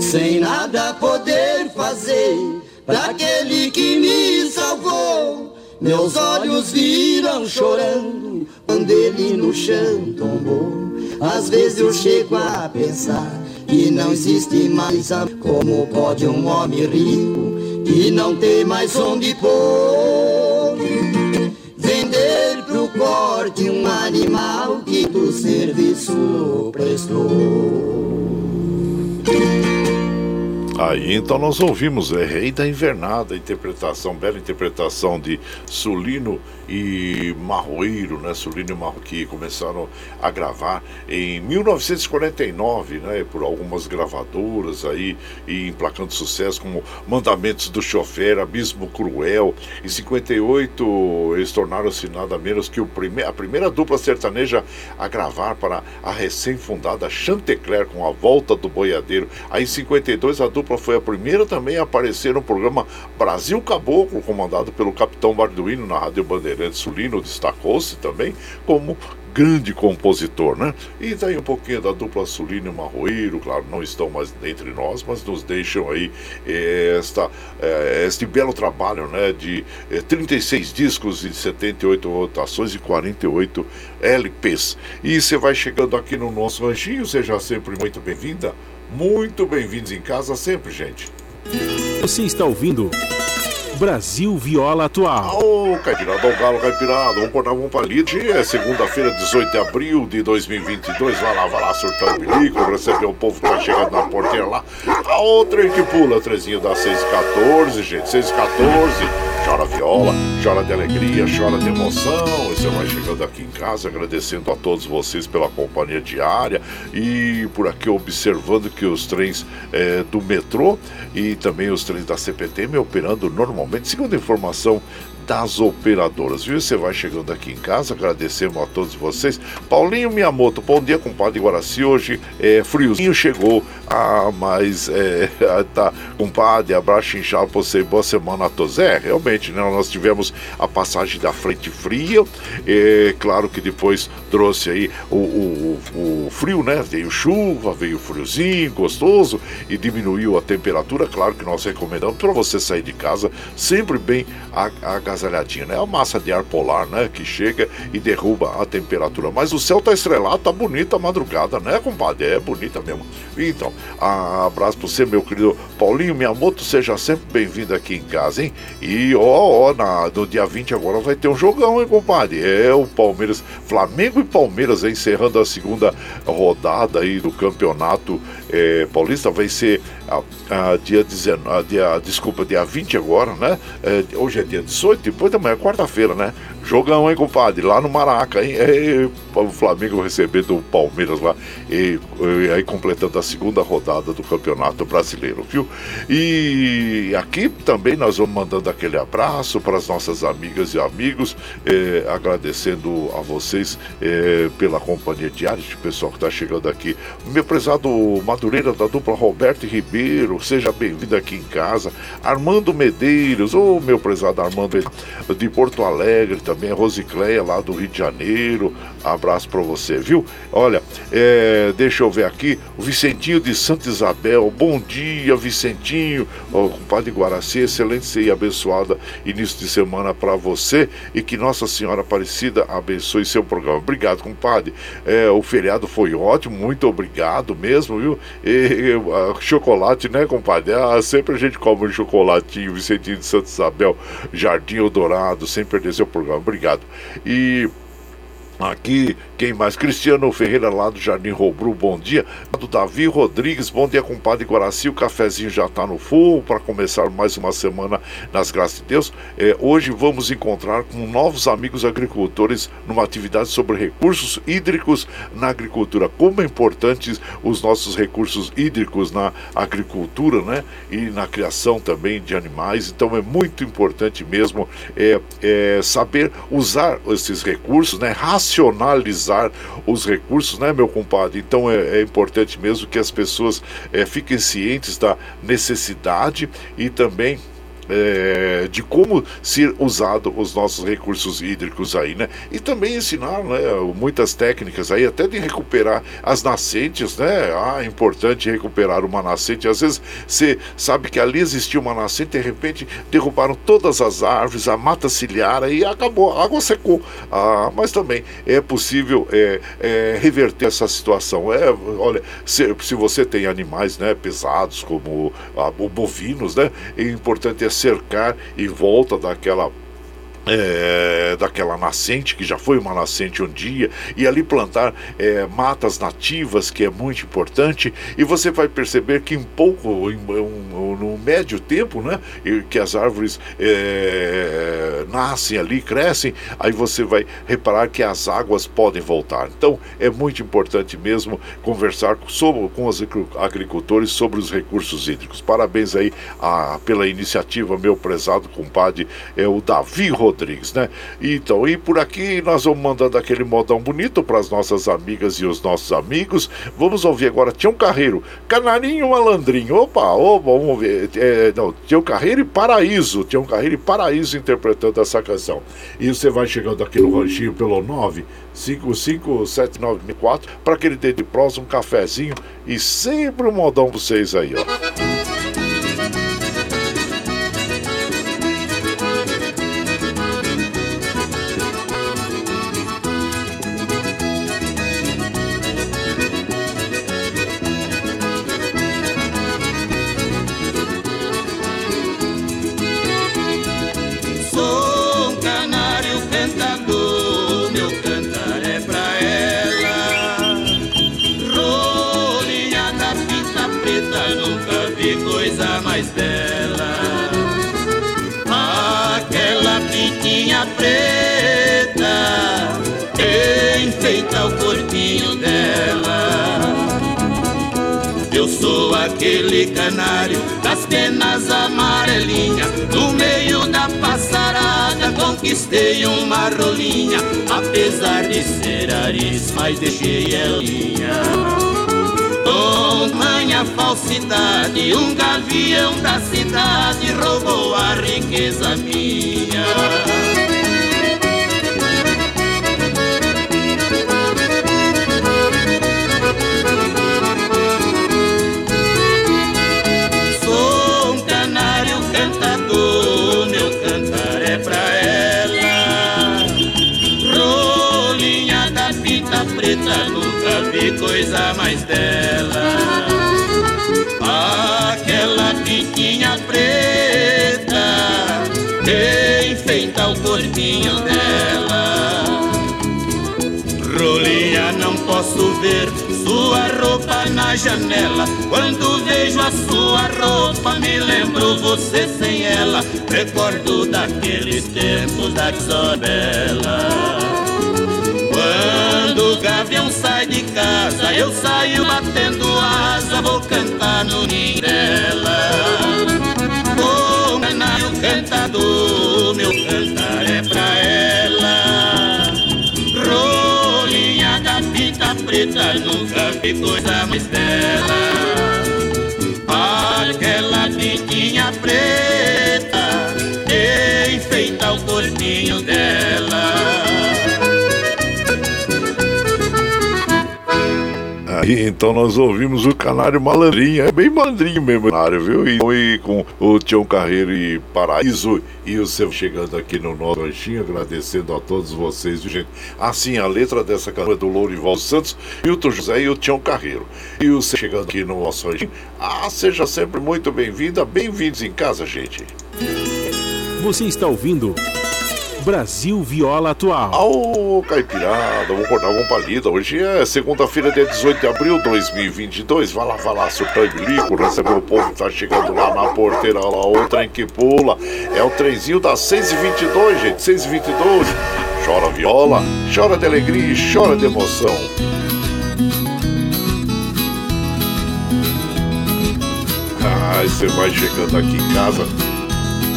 Sem nada poder fazer para aquele que me salvou. Meus olhos viram chorando quando ele no chão tombou. Às vezes eu chego a pensar que não existe mais amor. Como pode um homem rico que não tem mais onde pôr? Pro corte um animal que do serviço prestou. Aí então nós ouvimos é Rei da Invernada, interpretação, bela interpretação de Sulino e Marroeiro, né? Sulino e Marro que começaram a gravar em 1949, né? Por algumas gravadoras aí e emplacando sucesso como Mandamentos do Chofer, Abismo Cruel. Em 58 eles tornaram-se nada menos que o prime a primeira dupla sertaneja a gravar para a recém-fundada Chantecler com a volta do boiadeiro. Aí em 52 a dupla foi a primeira também a aparecer no programa Brasil Caboclo, comandado pelo Capitão Barduino na Rádio Bandeirantes Sulino, destacou-se também como grande compositor, né? E daí um pouquinho da dupla Sulino e Marroeiro, claro, não estão mais entre nós, mas nos deixam aí eh, esta, eh, este belo trabalho, né? De eh, 36 discos e 78 rotações e 48 LPs. E você vai chegando aqui no nosso ranchinho, seja sempre muito bem-vinda. Muito bem-vindos em casa sempre, gente. Você está ouvindo Brasil Viola Atual. Ô, Caipirada, o Galo Caipirada, vamos cortar um palito. É segunda-feira, 18 de abril de 2022. Vai lá, vai lá, surtando bilico, receber o povo que vai chegando na porteira lá. A outra que pula, trezinho da 614, gente, 614. Chora viola, chora de alegria, chora de emoção. Você vai chegando aqui em casa, agradecendo a todos vocês pela companhia diária e por aqui observando que os trens é, do metrô e também os trens da CPTM operando normalmente, segundo a informação das operadoras, viu? Você vai chegando aqui em casa, agradecemos a todos vocês. Paulinho Miyamoto, bom dia, compadre Guaraci. Hoje é friozinho, chegou. Ah, mas é, tá, compadre, abraço inchado pra você, boa semana a todos. É, realmente, né? Nós tivemos a passagem da frente fria, é claro que depois trouxe aí o, o, o, frio, né? Veio chuva, veio friozinho, gostoso e diminuiu a temperatura. Claro que nós recomendamos para você sair de casa sempre bem né? A massa de ar polar, né? Que chega e derruba a temperatura. Mas o céu tá estrelado, tá bonita a madrugada, né, compadre? É bonita mesmo. Então, abraço para você, meu querido Paulinho Miyamoto, seja sempre bem-vindo aqui em casa, hein? E ó, ó, na, no dia 20 agora vai ter um jogão, hein, compadre? É o Palmeiras, Flamengo e Palmeiras encerrando a segunda rodada aí do campeonato é, paulista, vai ser a, a dia 19, dia, desculpa, dia 20 agora, né? É, hoje é dia 18, depois da manhã, quarta-feira, né? Jogão, hein, compadre? Lá no Maraca, hein? É, o Flamengo recebendo o Palmeiras lá, e, e, aí completando a segunda rodada do Campeonato Brasileiro, viu? E aqui também nós vamos mandando aquele abraço para as nossas amigas e amigos, é, agradecendo a vocês é, pela companhia diária, o pessoal que está chegando aqui. Meu prezado Madureira da dupla Roberto Ribeiro, seja bem-vindo aqui em casa. Armando Medeiros, ô oh, meu prezado Armando de Porto Alegre também, Rosicléia lá do Rio de Janeiro, abraço para você, viu? Olha, é, deixa eu ver aqui, o Vicentinho de Santa Isabel, bom dia, Vicentinho, oh, compadre Guaraci, excelente e abençoada início de semana para você e que Nossa Senhora Aparecida abençoe seu programa. Obrigado, compadre. É, o feriado foi ótimo, muito obrigado mesmo, viu? E, e chocolate, né, compadre? Ah, sempre a gente come um chocolatinho, Vicentinho de Santa Isabel, Jardim Eldorado, sem perder seu programa. Obrigado. E Aqui, quem mais? Cristiano Ferreira, lá do Jardim Robru, bom dia. Do Davi Rodrigues, bom dia, compadre Guaraci. O cafezinho já está no fogo para começar mais uma semana nas graças de Deus. É, hoje vamos encontrar com novos amigos agricultores numa atividade sobre recursos hídricos na agricultura. Como é importantes os nossos recursos hídricos na agricultura, né? E na criação também de animais. Então é muito importante mesmo é, é saber usar esses recursos, né? Racionalizar os recursos, né, meu compadre? Então é, é importante mesmo que as pessoas é, fiquem cientes da necessidade e também é, de como ser usado os nossos recursos hídricos aí, né? E também ensinar, né, muitas técnicas aí, até de recuperar as nascentes, né? Ah, é importante recuperar uma nascente. Às vezes você sabe que ali existia uma nascente, de repente derrubaram todas as árvores, a mata ciliar e acabou, a água secou. Ah, mas também é possível é, é, reverter essa situação. É, olha, se, se você tem animais, né, pesados como ah, bovinos, né? É importante é cercar em volta daquela é, daquela nascente, que já foi uma nascente um dia, e ali plantar é, matas nativas, que é muito importante, e você vai perceber que em pouco, em, um, no médio tempo, né, que as árvores é, nascem ali, crescem, aí você vai reparar que as águas podem voltar. Então é muito importante mesmo conversar sobre, com os agricultores sobre os recursos hídricos. Parabéns aí a, pela iniciativa, meu prezado compadre, é o Davi Rodrigues Rodrigues, né? Então, e por aqui nós vamos mandando aquele modão bonito para as nossas amigas e os nossos amigos. Vamos ouvir agora Tião Carreiro, Canarinho Malandrinho. Opa, opa, vamos ver. É, não, Tião Carreiro e Paraíso. Tião Carreiro e Paraíso interpretando essa canção. E você vai chegando aqui no ranchinho pelo 9557964 para aquele dedo de prosa, um cafezinho e sempre um modão para vocês aí, ó. Aquele canário das penas amarelinhas no meio da passarada conquistei uma rolinha, apesar de ser aris, mas deixei elinha. Com manha falsidade, um gavião da cidade roubou a riqueza minha. Coisa mais dela. Aquela piquinha preta enfeita o corpinho dela. Rolinha, não posso ver sua roupa na janela. Quando vejo a sua roupa, me lembro você sem ela. Recordo daqueles tempos da Isabela. Sai de casa, eu saio batendo asa, vou cantar no ninho dela. Vou enganar o cantador, meu cantar é pra ela. Rolinha da pinta preta, nunca vi coisa mais dela. Então nós ouvimos o Canário Malandrinho, é bem malandrinho mesmo, Canário, viu? E, e com o Tião Carreiro e Paraíso e o seu chegando aqui no nosso ranchinho, agradecendo a todos vocês, gente? Assim, a letra dessa canção é do Lourival Santos, Hilton José e o Tião Carreiro. E o seu chegando aqui no nosso ranchinho, ah, seja sempre muito bem-vinda, bem-vindos em casa, gente. Você está ouvindo Brasil Viola Atual. Ô, Caipirada, vamos cortar uma palida. Hoje é segunda-feira, dia 18 de abril de 2022. Vai lá, vai lá, surtão e bilico, receber o povo que tá chegando lá na porteira, lá, o trem que pula. É o trenzinho das 6h22, gente, 6h22. Chora viola, chora de alegria e chora de emoção. Ai, você vai chegando aqui em casa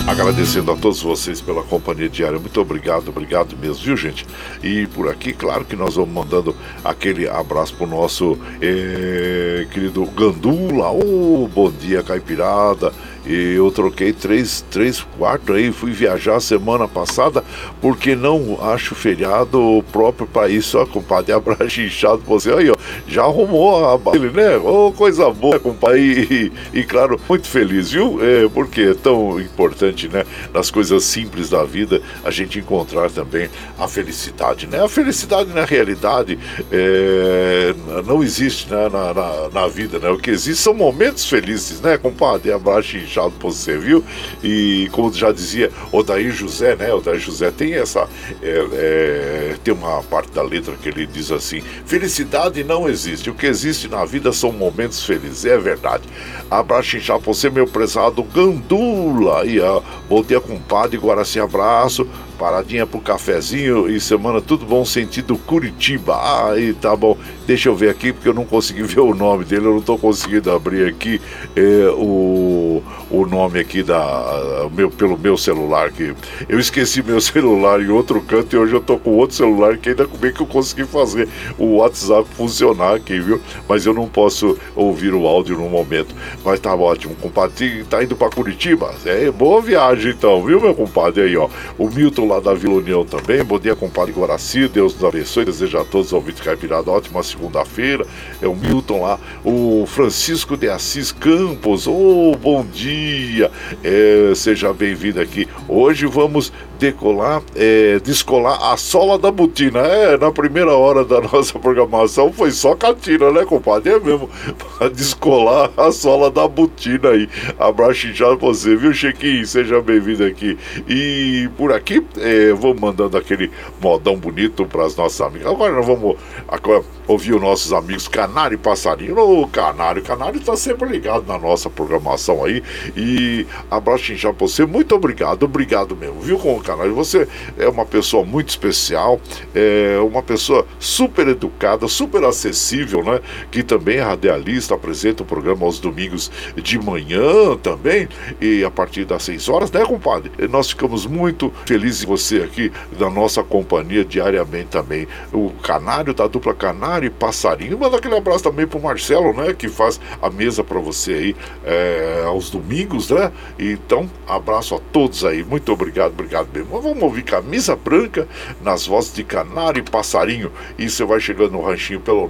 Agradecendo a todos vocês pela companhia diária. Muito obrigado, obrigado mesmo, viu, gente? E por aqui, claro que nós vamos mandando aquele abraço pro nosso eh, querido Gandula. Oh, bom dia, Caipirada. E eu troquei três, três quartos aí, fui viajar semana passada, porque não acho feriado o próprio país, só compadre, abraço inchado você aí, ó, já arrumou a ele, né? Ô, oh, coisa boa, compadre, e, e, e, claro, muito feliz, viu? É, porque é tão importante, né, nas coisas simples da vida, a gente encontrar também a felicidade, né? A felicidade, na realidade, é, não existe né, na, na, na, vida, né? O que existe são momentos felizes, né, compadre? Abraço inchado fechado por você, viu? E como já dizia Odair José, né? Odair José tem essa. É, é, tem uma parte da letra que ele diz assim: felicidade não existe. O que existe na vida são momentos felizes. É verdade. Abraço inchado por você, meu prezado Gandula. E, ó, bom dia, compadre. Guaraci, abraço paradinha pro cafezinho e semana tudo bom sentido Curitiba. Aí tá bom. Deixa eu ver aqui porque eu não consegui ver o nome dele, eu não tô conseguindo abrir aqui é, o, o nome aqui da meu pelo meu celular que eu esqueci meu celular em outro canto e hoje eu tô com outro celular que ainda como é que eu consegui fazer o WhatsApp funcionar aqui, viu? Mas eu não posso ouvir o áudio no momento. Mas tá ótimo, compadre, tá indo para Curitiba? É boa viagem então, viu, meu compadre aí, ó. O Milton lá da Vila União também. Bom dia, compadre Guaraci. Deus nos abençoe. Desejo a todos os ouvintes caipirada ótima segunda-feira. É o Milton lá. O Francisco de Assis Campos. Oh, bom dia. É, seja bem-vindo aqui. Hoje vamos decolar, é, descolar a sola da botina. É, na primeira hora da nossa programação foi só catina, né, compadre? É mesmo. Pra descolar a sola da botina aí. Abraço pra você, viu, Chequinho? Seja bem-vindo aqui. E por aqui, é, vamos mandando aquele modão bonito para as nossas amigas. Agora nós vamos agora, ouvir os nossos amigos Canário e Passarinho. Ô, Canário, Canário está sempre ligado na nossa programação aí. E abraço já pra você. Muito obrigado, obrigado mesmo, viu? Com Canário. Você é uma pessoa muito especial, é uma pessoa super educada, super acessível, né? Que também é radialista, apresenta o programa aos domingos de manhã também, e a partir das 6 horas, né, compadre? Nós ficamos muito felizes em você aqui, na nossa companhia diariamente também. O Canário, da dupla Canário e Passarinho. Manda aquele abraço também pro Marcelo, né? Que faz a mesa para você aí é, aos domingos, né? Então, abraço a todos aí. Muito obrigado, obrigado mesmo. Vamos ouvir Camisa Branca nas vozes de Canário e Passarinho. E você vai chegando no ranchinho pelo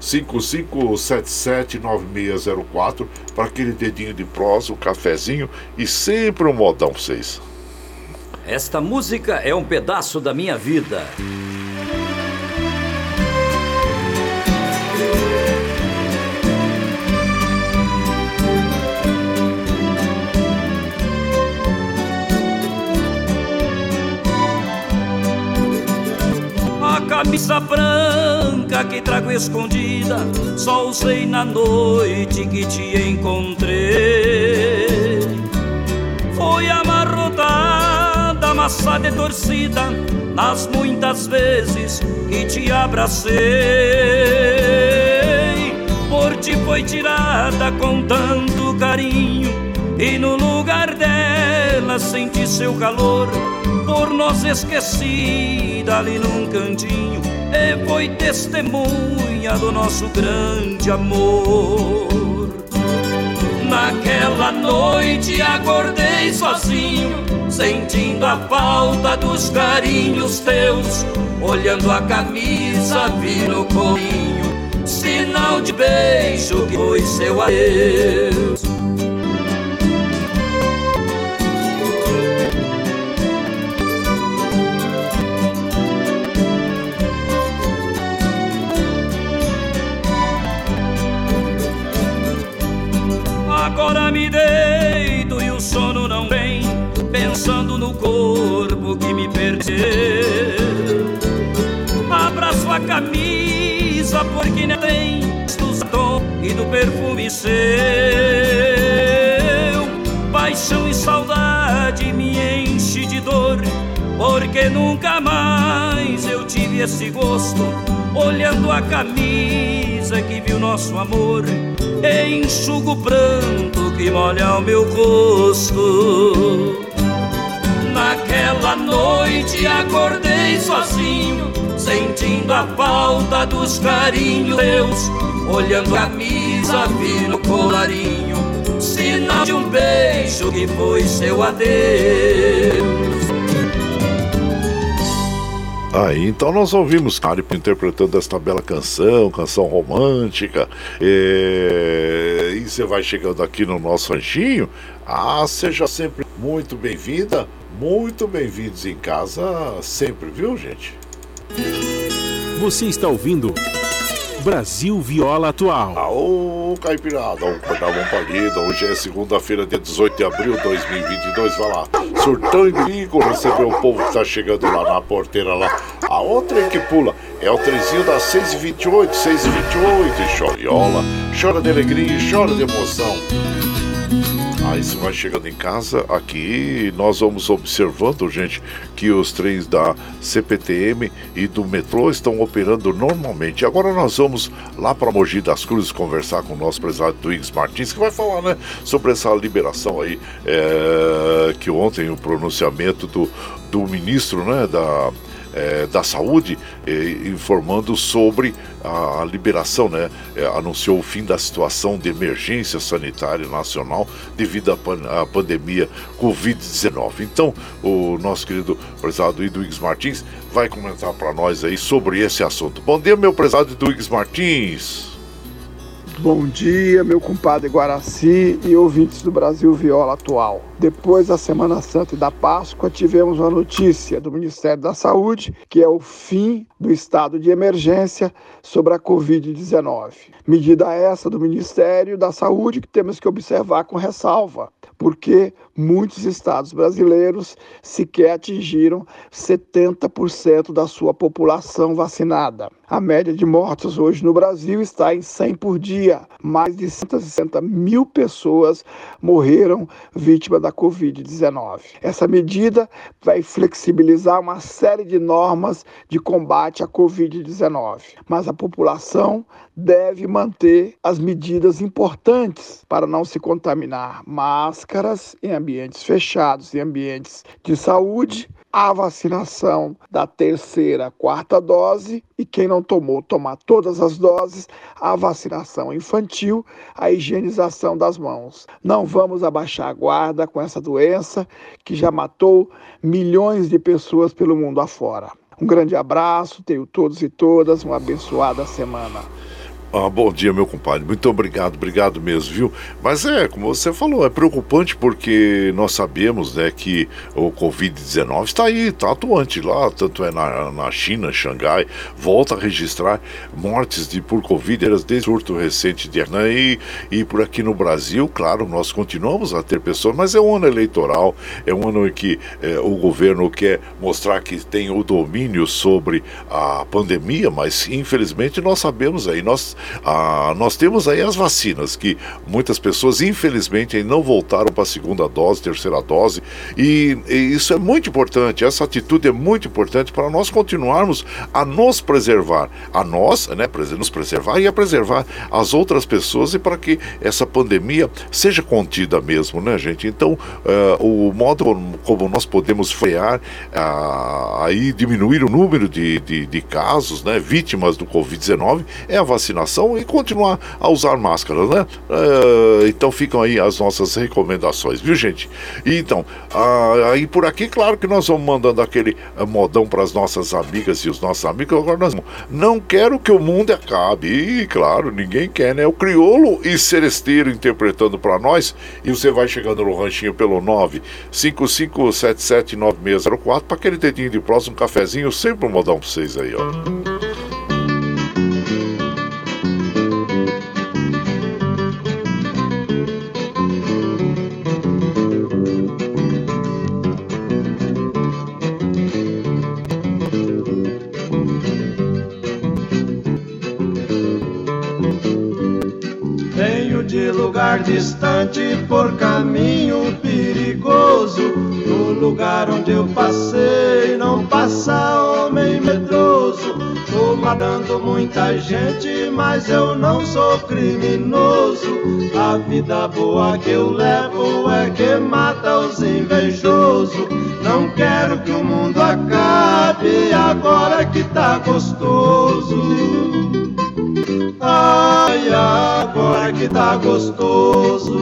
955779604 para aquele dedinho de prosa, o um cafezinho e sempre um modão pra vocês. Esta música é um pedaço da minha vida. Camisa branca que trago escondida, só usei na noite que te encontrei. Foi amarrotada, amassada e torcida, nas muitas vezes que te abracei. Por ti foi tirada com tanto carinho, e no lugar dela senti seu calor por nós esquecida ali num cantinho e foi testemunha do nosso grande amor. Naquela noite acordei sozinho, sentindo a falta dos carinhos teus, olhando a camisa vi no colinho, sinal de beijo que foi seu adeus. Pensando no corpo que me perdeu. Abraço a camisa porque não tem do tom e do perfume seu. Paixão e saudade me enche de dor, porque nunca mais eu tive esse gosto. Olhando a camisa que viu nosso amor enxugo o pranto que molha o meu rosto. Naquela noite acordei sozinho, sentindo a falta dos carinhos teus, olhando a camisa, vi no colarinho, sinal de um beijo que foi seu adeus. Aí, então nós ouvimos Caripo interpretando esta bela canção, canção romântica. E, e você vai chegando aqui no nosso ranchinho. Ah, seja sempre muito bem-vinda, muito bem-vindos em casa sempre, viu, gente? Você está ouvindo Brasil Viola Atual. Aô, Caipirada, vamos acordar uma palhida. Hoje é segunda-feira, dia 18 de abril de 2022. Vai lá, surtão e bico, receber o povo que tá chegando lá na porteira lá. A outra é que pula é o trezinho das 6h28, 6h28. Choriola, chora de alegria e chora de emoção. Você vai chegando em casa, aqui nós vamos observando, gente, que os trens da CPTM e do metrô estão operando normalmente. Agora nós vamos lá para Mogi das Cruzes conversar com o nosso prezado Duígues Martins, que vai falar, né, sobre essa liberação aí, é, que ontem o pronunciamento do, do ministro, né, da é, da Saúde, informando sobre a, a liberação, né? É, anunciou o fim da situação de emergência sanitária nacional devido à, pan pandemia Covid-19. Então, o nosso querido prezado Edwigs Martins vai comentar para nós aí sobre esse assunto. Bom dia, meu prezado Edwigs Martins. Bom dia, meu compadre Guaraci e ouvintes do Brasil Viola Atual. Depois da Semana Santa e da Páscoa, tivemos uma notícia do Ministério da Saúde, que é o fim do estado de emergência sobre a Covid-19. Medida essa do Ministério da Saúde que temos que observar com ressalva, porque Muitos estados brasileiros sequer atingiram 70% da sua população vacinada. A média de mortos hoje no Brasil está em 100 por dia. Mais de 160 mil pessoas morreram vítimas da Covid-19. Essa medida vai flexibilizar uma série de normas de combate à Covid-19, mas a população deve manter as medidas importantes para não se contaminar: máscaras em ambientes fechados, em ambientes de saúde a vacinação da terceira, quarta dose e quem não tomou, tomar todas as doses, a vacinação infantil, a higienização das mãos. Não vamos abaixar a guarda com essa doença que já matou milhões de pessoas pelo mundo afora. Um grande abraço, tenho todos e todas uma abençoada semana. Ah, bom dia, meu compadre. Muito obrigado, obrigado mesmo, viu? Mas é, como você falou, é preocupante porque nós sabemos, né, que o Covid-19 está aí, está atuante lá, tanto é na, na China, Xangai, volta a registrar mortes de por Covid desde surto recente de né, e, e por aqui no Brasil, claro, nós continuamos a ter pessoas, mas é um ano eleitoral, é um ano em que é, o governo quer mostrar que tem o domínio sobre a pandemia, mas infelizmente nós sabemos aí, nós ah, nós temos aí as vacinas, que muitas pessoas, infelizmente, não voltaram para a segunda dose, terceira dose, e, e, isso é muito importante, essa atitude é muito importante para nós continuarmos a nos preservar, a nós, né, nos preservar e a preservar as outras pessoas e para que essa pandemia seja contida mesmo, né, gente? Então, uh, o modo como nós podemos frear, uh, aí diminuir o número de, de, de casos, né, vítimas do Covid-19 é a vacinação vacinação e continuar a usar máscaras, né? Uh, então ficam aí as nossas recomendações, viu, gente? Então, uh, aí por aqui, claro que nós vamos mandando aquele uh, modão para as nossas amigas e os nossos amigos. Agora nós não quero que o mundo acabe. E claro, ninguém quer, né? O crioulo e seresteiro interpretando para nós. E você vai chegando no ranchinho pelo 955779604 para aquele dedinho de próximo, um cafezinho, sempre um modão para vocês aí, ó. Distante por caminho perigoso. No lugar onde eu passei, não passa homem medroso. Tô matando muita gente, mas eu não sou criminoso. A vida boa que eu levo é que mata os invejosos. Não quero que o mundo acabe agora que tá gostoso. Ai, agora que tá gostoso.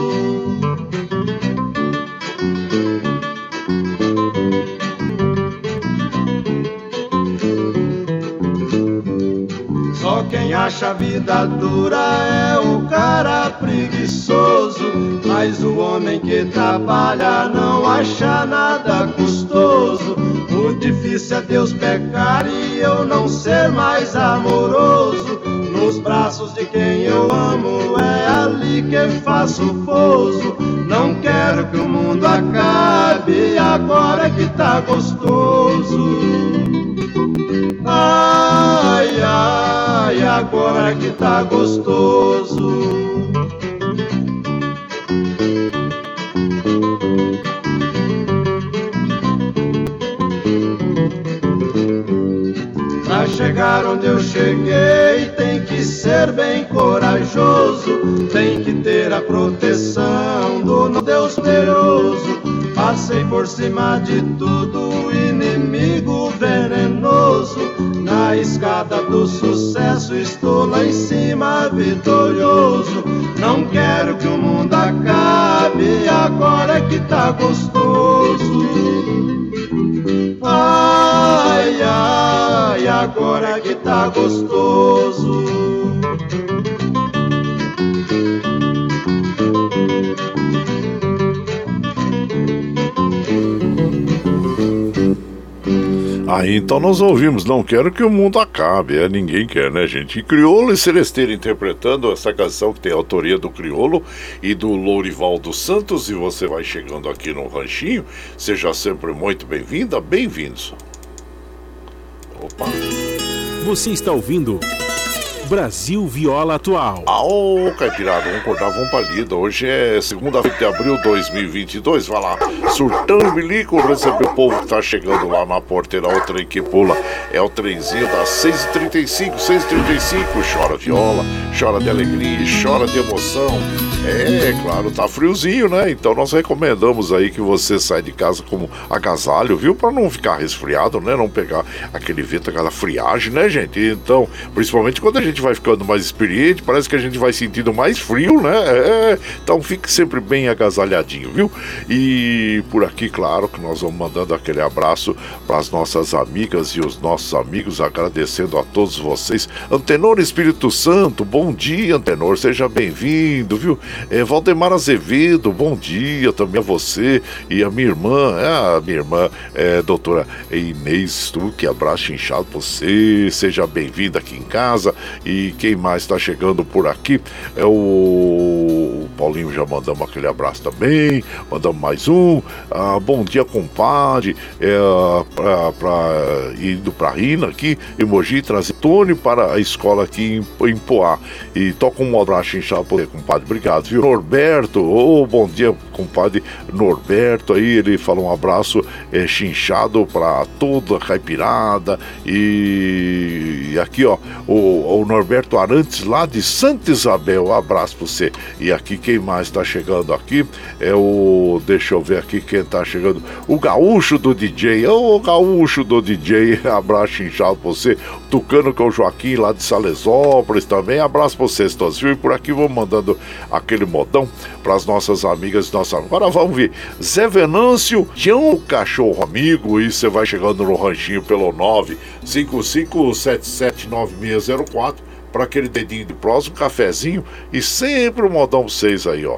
Só quem acha a vida dura é o cara preguiçoso. Mas o homem que trabalha não acha nada custoso. O difícil é Deus pecar e eu não ser mais amoroso. Nos braços de quem eu amo é ali que faço pouso. Não quero que o mundo acabe agora que tá gostoso. Ai, ai, agora que tá gostoso. chegar onde eu cheguei que ser bem corajoso, tem que ter a proteção do Deus poderoso. Passei por cima de tudo, inimigo venenoso. Na escada do sucesso estou lá em cima vitorioso. Não quero que o mundo acabe, agora é que tá gostoso. Ai, ai, agora que tá gostoso. Aí então nós ouvimos Não Quero Que o Mundo Acabe. É, ninguém quer, né, gente? E Criolo e Celesteira interpretando essa canção que tem a autoria do Criolo e do Lourival dos Santos. E você vai chegando aqui no Ranchinho. Seja sempre muito bem-vinda, bem-vindos. Opa! Você está ouvindo. Brasil Viola Atual. Ô, Caipirada, vamos acordar, pra lida. Hoje é segunda-feira de abril de 2022. Vai lá, surtando bilico, receber o povo que tá chegando lá na porteira. O trem que pula é o trenzinho das 6h35, 6h35. Chora viola, chora de alegria, chora de emoção. É, claro, tá friozinho, né? Então nós recomendamos aí que você saia de casa como agasalho, viu? Pra não ficar resfriado, né? Não pegar aquele vento, aquela friagem, né, gente? Então, principalmente quando a gente gente vai ficando mais experiente, parece que a gente vai sentindo mais frio, né? É, então fique sempre bem agasalhadinho, viu? E por aqui, claro, que nós vamos mandando aquele abraço para as nossas amigas e os nossos amigos, agradecendo a todos vocês. Antenor Espírito Santo, bom dia, Antenor, seja bem-vindo, viu? É, Valdemar Azevedo, bom dia também a você e a minha irmã, é, a minha irmã, é, doutora Inês que abraço inchado você, seja bem-vinda aqui em casa e quem mais está chegando por aqui é o Paulinho, já mandamos aquele abraço também. Mandamos mais um. Ah, bom dia, compadre. É, pra, pra, indo para Rina aqui, Emoji, trazer Tony para a escola aqui em, em Poá. E toca um abraço inchado para compadre. Obrigado, viu? Norberto, oh, bom dia, compadre Norberto. Aí ele fala um abraço é, chinchado para toda a caipirada. E, e aqui, ó, o, o Norberto Arantes, lá de Santa Isabel. Um abraço para você. E aqui, quem mais está chegando aqui é o. Deixa eu ver aqui quem está chegando. O gaúcho do DJ. Ô, oh, gaúcho do DJ. Abraço inchado para você. Tucano que é o Joaquim, lá de Salesópolis também. Abraço para vocês todos? E por aqui vou mandando aquele modão para as nossas amigas nossas. Agora vamos ver. Zé Venâncio, Tião Cachorro Amigo. E você vai chegando no ranchinho pelo 955779604 para aquele dedinho de próximo, um cafezinho e sempre um modão 6 aí, ó.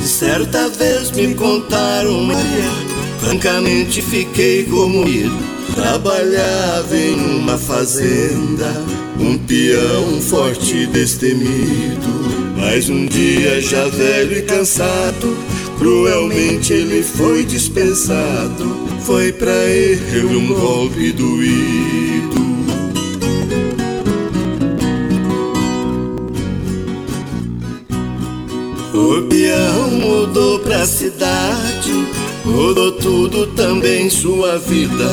Certa vez me contaram, Maria, francamente fiquei comovido Trabalhava em uma fazenda, um peão forte e destemido. Mas um dia, já velho e cansado, cruelmente ele foi dispensado. Foi pra ele um golpe doído. O peão mudou pra cidade, mudou tudo também sua vida.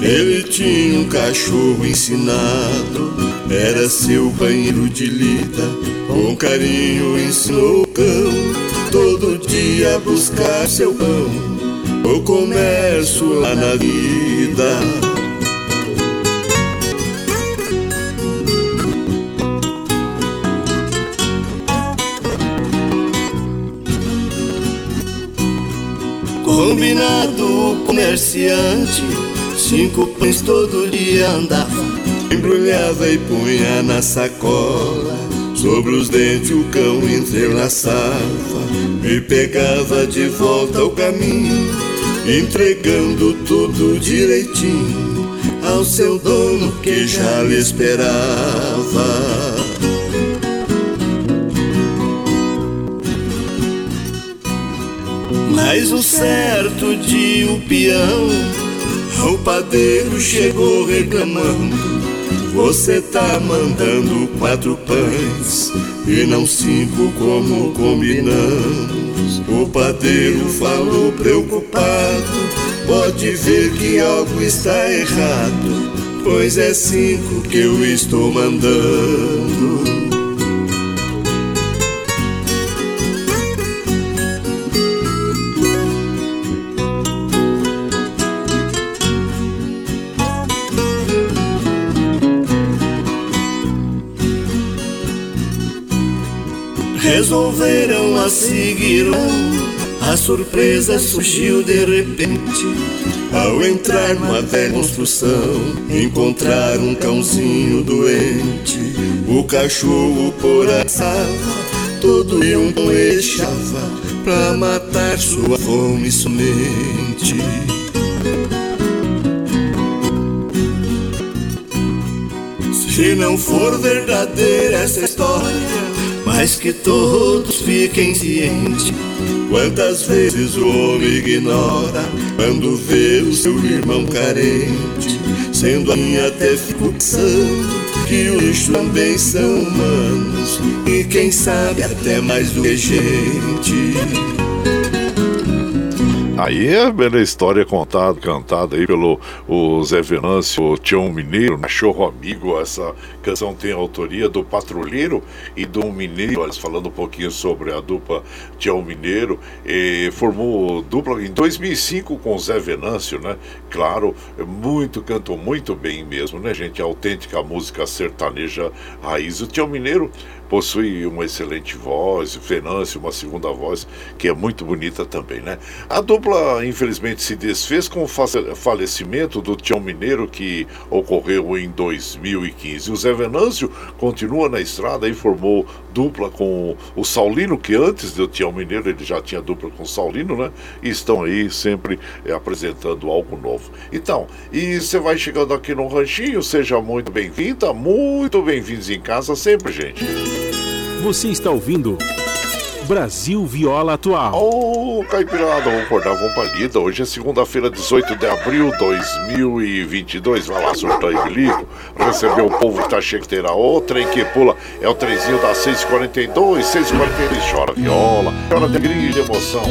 Ele tinha um cachorro ensinado, era seu banheiro de lida. Com carinho ensinou o cão, todo dia buscar seu pão. O comércio lá na vida. Combinado o comerciante Cinco pães todo dia andava, embrulhava e punha na sacola. Sobre os dentes o cão entrelaçava, e pegava de volta ao caminho, entregando tudo direitinho ao seu dono que já lhe esperava. Mas um certo dia o peão o padeiro chegou reclamando. Você tá mandando quatro pães e não cinco como combinamos. O padeiro falou preocupado. Pode ver que algo está errado, pois é cinco que eu estou mandando. Resolveram a seguir. A surpresa surgiu de repente. Ao entrar numa velha construção, encontrar um cãozinho doente. O cachorro por a sala, todo e um eixava pra matar sua fome somente. Se não for verdadeira essa história, mas que todos fiquem cientes Quantas vezes o homem ignora quando vê o seu irmão carente? Sendo a minha até fico pensando que os também são humanos e quem sabe até mais do que gente. Aí é a bela história contada, cantada aí pelo o Zé Venâncio, o Tião Mineiro, Cachorro Amigo. Essa canção tem autoria do Patrulheiro e do Mineiro, falando um pouquinho sobre a dupla Tião Mineiro. Formou dupla em 2005 com o Zé Venâncio, né? Claro, muito, cantou muito bem mesmo, né, gente? A autêntica música sertaneja raiz. O Tião Mineiro possui uma excelente voz, Venâncio, uma segunda voz que é muito bonita também, né? A dupla, infelizmente, se desfez com o falecimento do Tião Mineiro que ocorreu em 2015. O Zé Venâncio continua na estrada e formou dupla com o Saulino, que antes do Tião Mineiro ele já tinha dupla com o Saulino, né? E estão aí sempre é, apresentando algo novo. Então, e você vai chegando aqui no Ranchinho, seja muito bem-vinda, muito bem-vindos em casa sempre, gente. Você está ouvindo Brasil Viola Atual. Ô, oh, Caipirada, vamos acordar, vamos pra lida. Hoje é segunda-feira, 18 de abril de 2022. Vai lá, surtar e bilico. Receber o povo que tá cheio ter a outra, em que pula. É o trezinho da 642, 642. Chora viola, chora alegria e de emoção.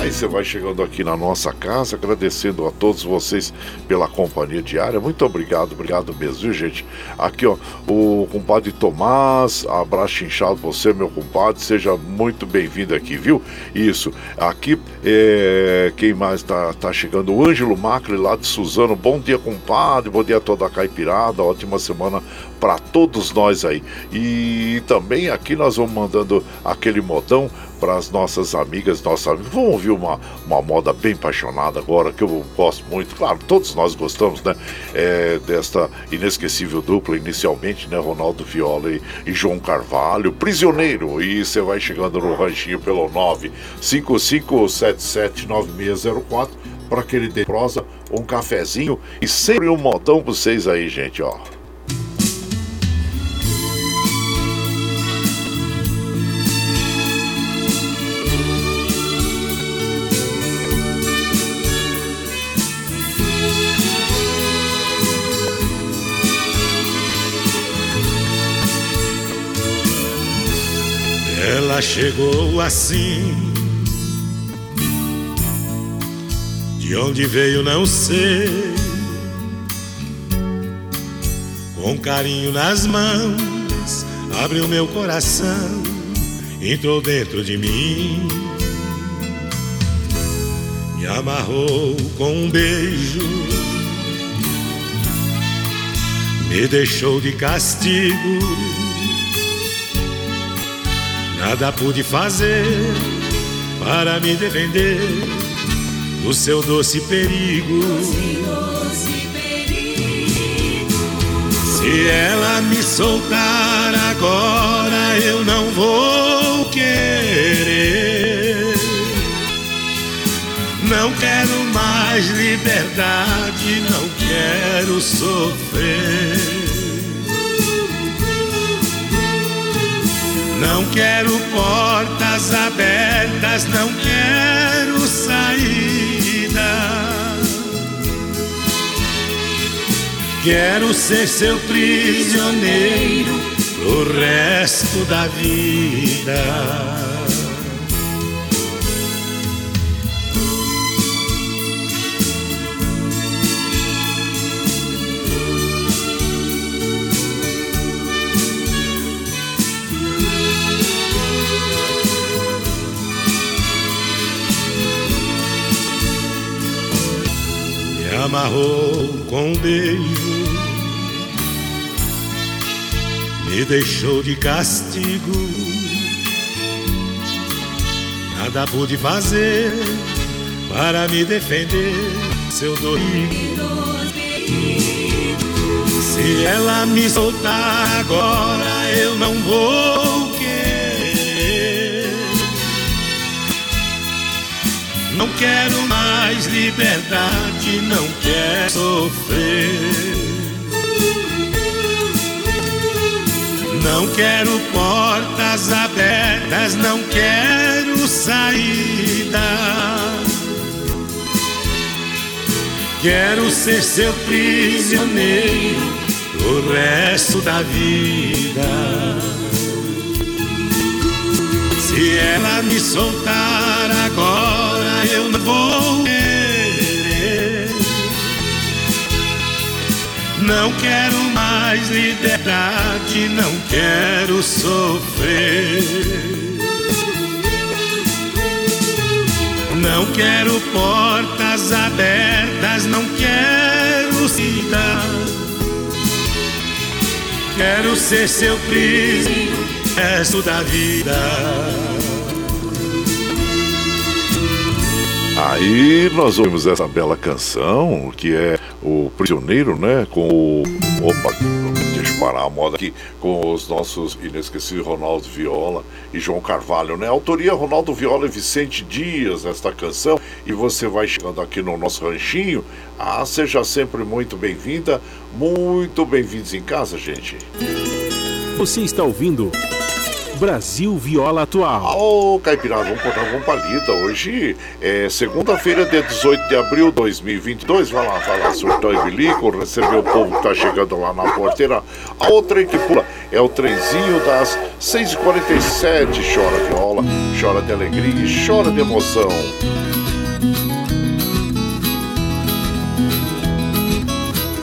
Aí você vai chegando aqui na nossa casa, agradecendo a todos vocês pela companhia diária. Muito obrigado, obrigado mesmo, viu, gente? Aqui, ó, o compadre Tomás, abraço inchado você, meu compadre. Seja muito bem bem-vindo aqui, viu? Isso. Aqui, é, quem mais tá, tá chegando? O Ângelo Macri, lá de Suzano. Bom dia, compadre. Bom dia a toda a caipirada. Ótima semana para todos nós aí. E também aqui nós vamos mandando aquele modão para as nossas amigas, nossos. Vamos ouvir uma, uma moda bem apaixonada agora, que eu gosto muito. Claro, todos nós gostamos, né? É, desta inesquecível dupla, inicialmente, né? Ronaldo Viola e, e João Carvalho, prisioneiro. E você vai chegando no ranchinho pelo 955779604 para aquele de prosa, um cafezinho e sempre um modão para vocês aí, gente, ó. Chegou assim. De onde veio, não sei. Com carinho nas mãos, abriu meu coração, entrou dentro de mim. Me amarrou com um beijo, me deixou de castigo Nada pude fazer para me defender do seu doce perigo. Se ela me soltar agora, eu não vou querer. Não quero mais liberdade, não quero sofrer. Não quero portas abertas, não quero saída. Quero ser seu prisioneiro pro resto da vida. Amarrou com um beijo, me deixou de castigo. Nada pude fazer para me defender seu dormir. Se ela me soltar agora, eu não vou querer. Não quero mais liberdade, não quero sofrer. Não quero portas abertas, não quero saída. Quero ser seu prisioneiro o resto da vida. Se ela me soltar agora, eu não vou Não quero mais liberdade, não quero sofrer. Não quero portas abertas, não quero cidade. Quero ser seu príncipe resto da vida. Aí nós ouvimos essa bela canção que é o Prisioneiro, né? Com o. Opa, deixa eu parar a moda aqui. Com os nossos inesquecíveis Ronaldo Viola e João Carvalho, né? Autoria Ronaldo Viola e Vicente Dias, esta canção. E você vai chegando aqui no nosso ranchinho. Ah, seja sempre muito bem-vinda. Muito bem-vindos em casa, gente. Você está ouvindo Brasil Viola Atual. Ô, oh, Caipirada, vamos cortar uma palida. Hoje é segunda-feira, dia 18 de abril de 2022. Vai lá, lá, surtou e bilico, receber o povo que tá chegando lá na porteira. A outra que pula é o trenzinho das 6h47. Chora viola, chora de alegria e chora de emoção.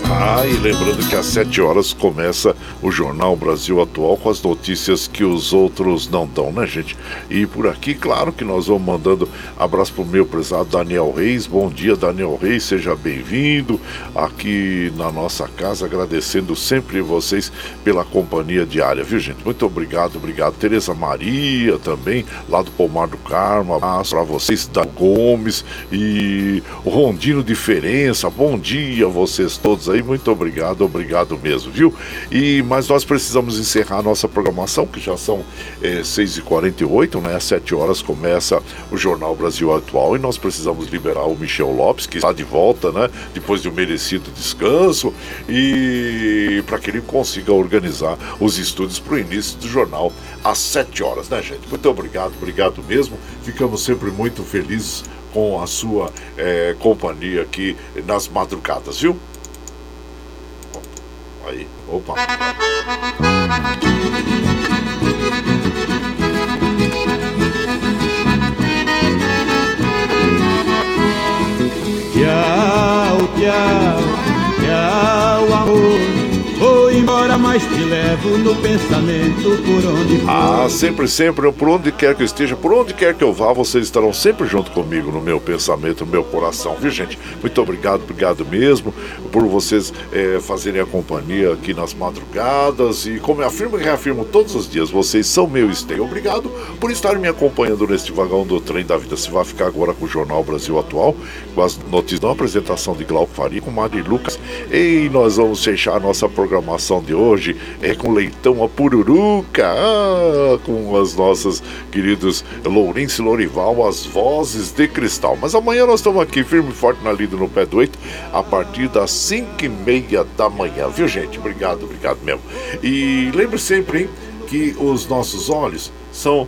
Ah, e lembrando que às 7 horas começa o Jornal Brasil Atual com as notícias que os outros não dão, né, gente? E por aqui, claro que nós vamos mandando abraço pro meu prezado Daniel Reis. Bom dia, Daniel Reis, seja bem-vindo aqui na nossa casa, agradecendo sempre vocês pela companhia diária, viu, gente? Muito obrigado, obrigado. Tereza Maria também, lá do Pomar do Carmo, abraço para vocês, da Gomes e o Rondino Diferença. Bom dia, vocês todos aí muito obrigado, obrigado mesmo, viu? E, mas nós precisamos encerrar a nossa programação, que já são é, 6h48, né? Às 7 horas começa o Jornal Brasil Atual e nós precisamos liberar o Michel Lopes, que está de volta, né? Depois de um merecido descanso e para que ele consiga organizar os estudos para o início do jornal às 7 horas, né, gente? Muito obrigado, obrigado mesmo. Ficamos sempre muito felizes com a sua é, companhia aqui nas madrugadas, viu? Aí, opa. Mas te levo no pensamento por onde for. Ah, sempre, sempre, por onde quer que eu esteja, por onde quer que eu vá, vocês estarão sempre junto comigo no meu pensamento, no meu coração, viu gente? Muito obrigado, obrigado mesmo por vocês é, fazerem a companhia aqui nas madrugadas e como eu afirmo e reafirmo todos os dias, vocês são meu esteio. Obrigado por estarem me acompanhando neste vagão do trem da vida. Se vai ficar agora com o Jornal Brasil Atual, com as notícias da apresentação de Glauco Faria com Mari Lucas. E nós vamos fechar a nossa programação de hoje é com leitão a pururuca, ah, com as nossas queridos Lourenço e Lorival, as vozes de cristal. Mas amanhã nós estamos aqui firme e forte na lida no pé do oito, a partir das 5 e meia da manhã, viu gente? Obrigado, obrigado mesmo. E lembre sempre, hein, que os nossos olhos são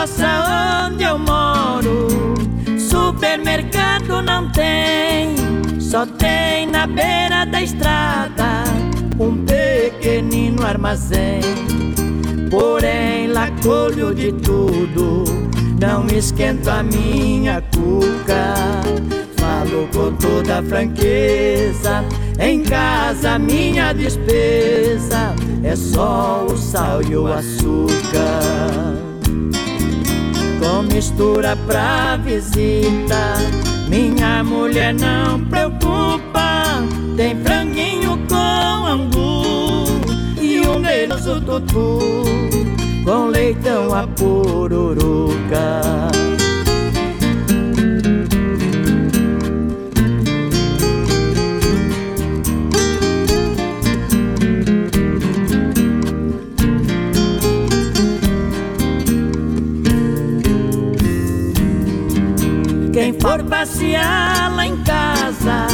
Roça onde eu moro, supermercado não tem. Só tem na beira da estrada um pequenino armazém. Porém, lá colho de tudo, não esquento a minha cuca. Falo com toda franqueza, em casa minha despesa é só o sal e o açúcar. Mistura pra visita, minha mulher não preocupa. Tem franguinho com angu e um deloso tutu com leitão a pururuca. Passear lá em casa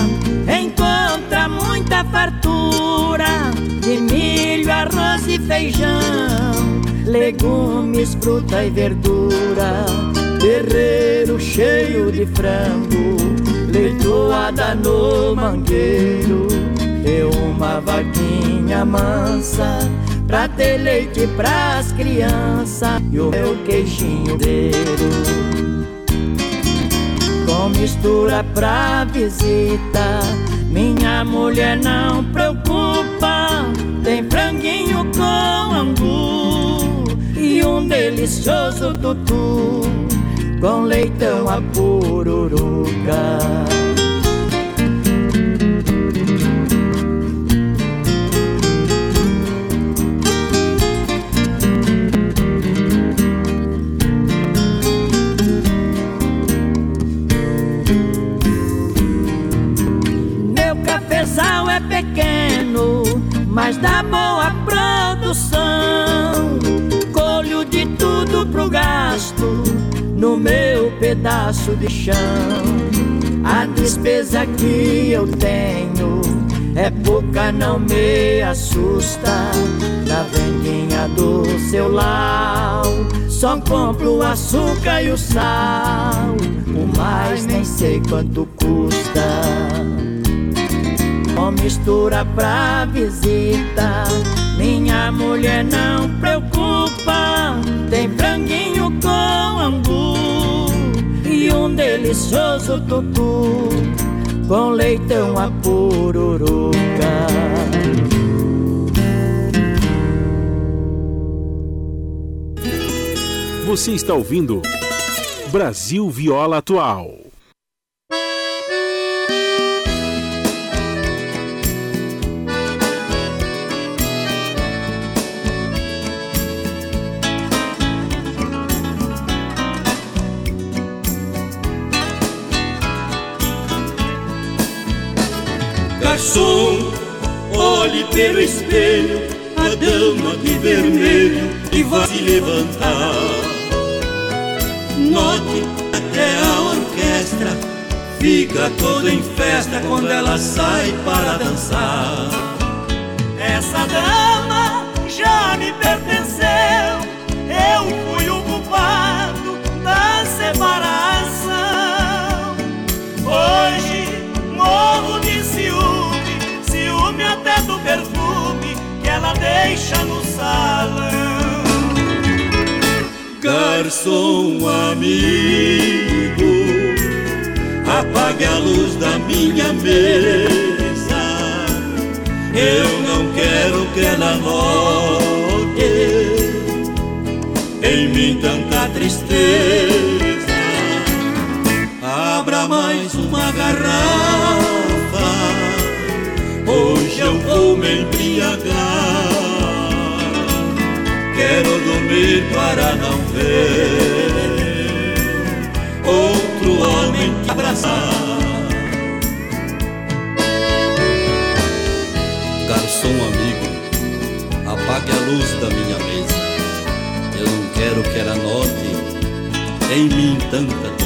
encontra muita fartura de milho, arroz e feijão, legumes, fruta e verdura, terreiro cheio de frango, leitoada no mangueiro, e uma vaquinha mansa pra ter leite pras crianças e o meu queijinho deiro mistura pra visita. Minha mulher não preocupa, tem franguinho com angu e um delicioso tutu com leitão a pururuca. Mas dá boa produção. Colho de tudo pro gasto no meu pedaço de chão. A despesa que eu tenho é pouca, não me assusta. Na vendinha do seu lau, só compro o açúcar e o sal. O mais nem sei quanto mistura pra visita. Minha mulher não preocupa, tem franguinho com angu e um delicioso tutu com leitão a pururuca. Você está ouvindo Brasil Viola Atual. Garçom, olhe pelo espelho a dama de vermelho e vai se levantar. Note até a orquestra fica toda em festa quando ela sai para dançar. Essa dama deixa no salão. Garçom amigo, apague a luz da minha mesa. Eu não quero que ela note em mim tanta tristeza. Abra mais uma garrafa, hoje eu vou me embriagar. Dormir para não ver outro homem te abraçar. Garçom amigo, apague a luz da minha mesa. Eu não quero que ela note em mim tanta tristeza.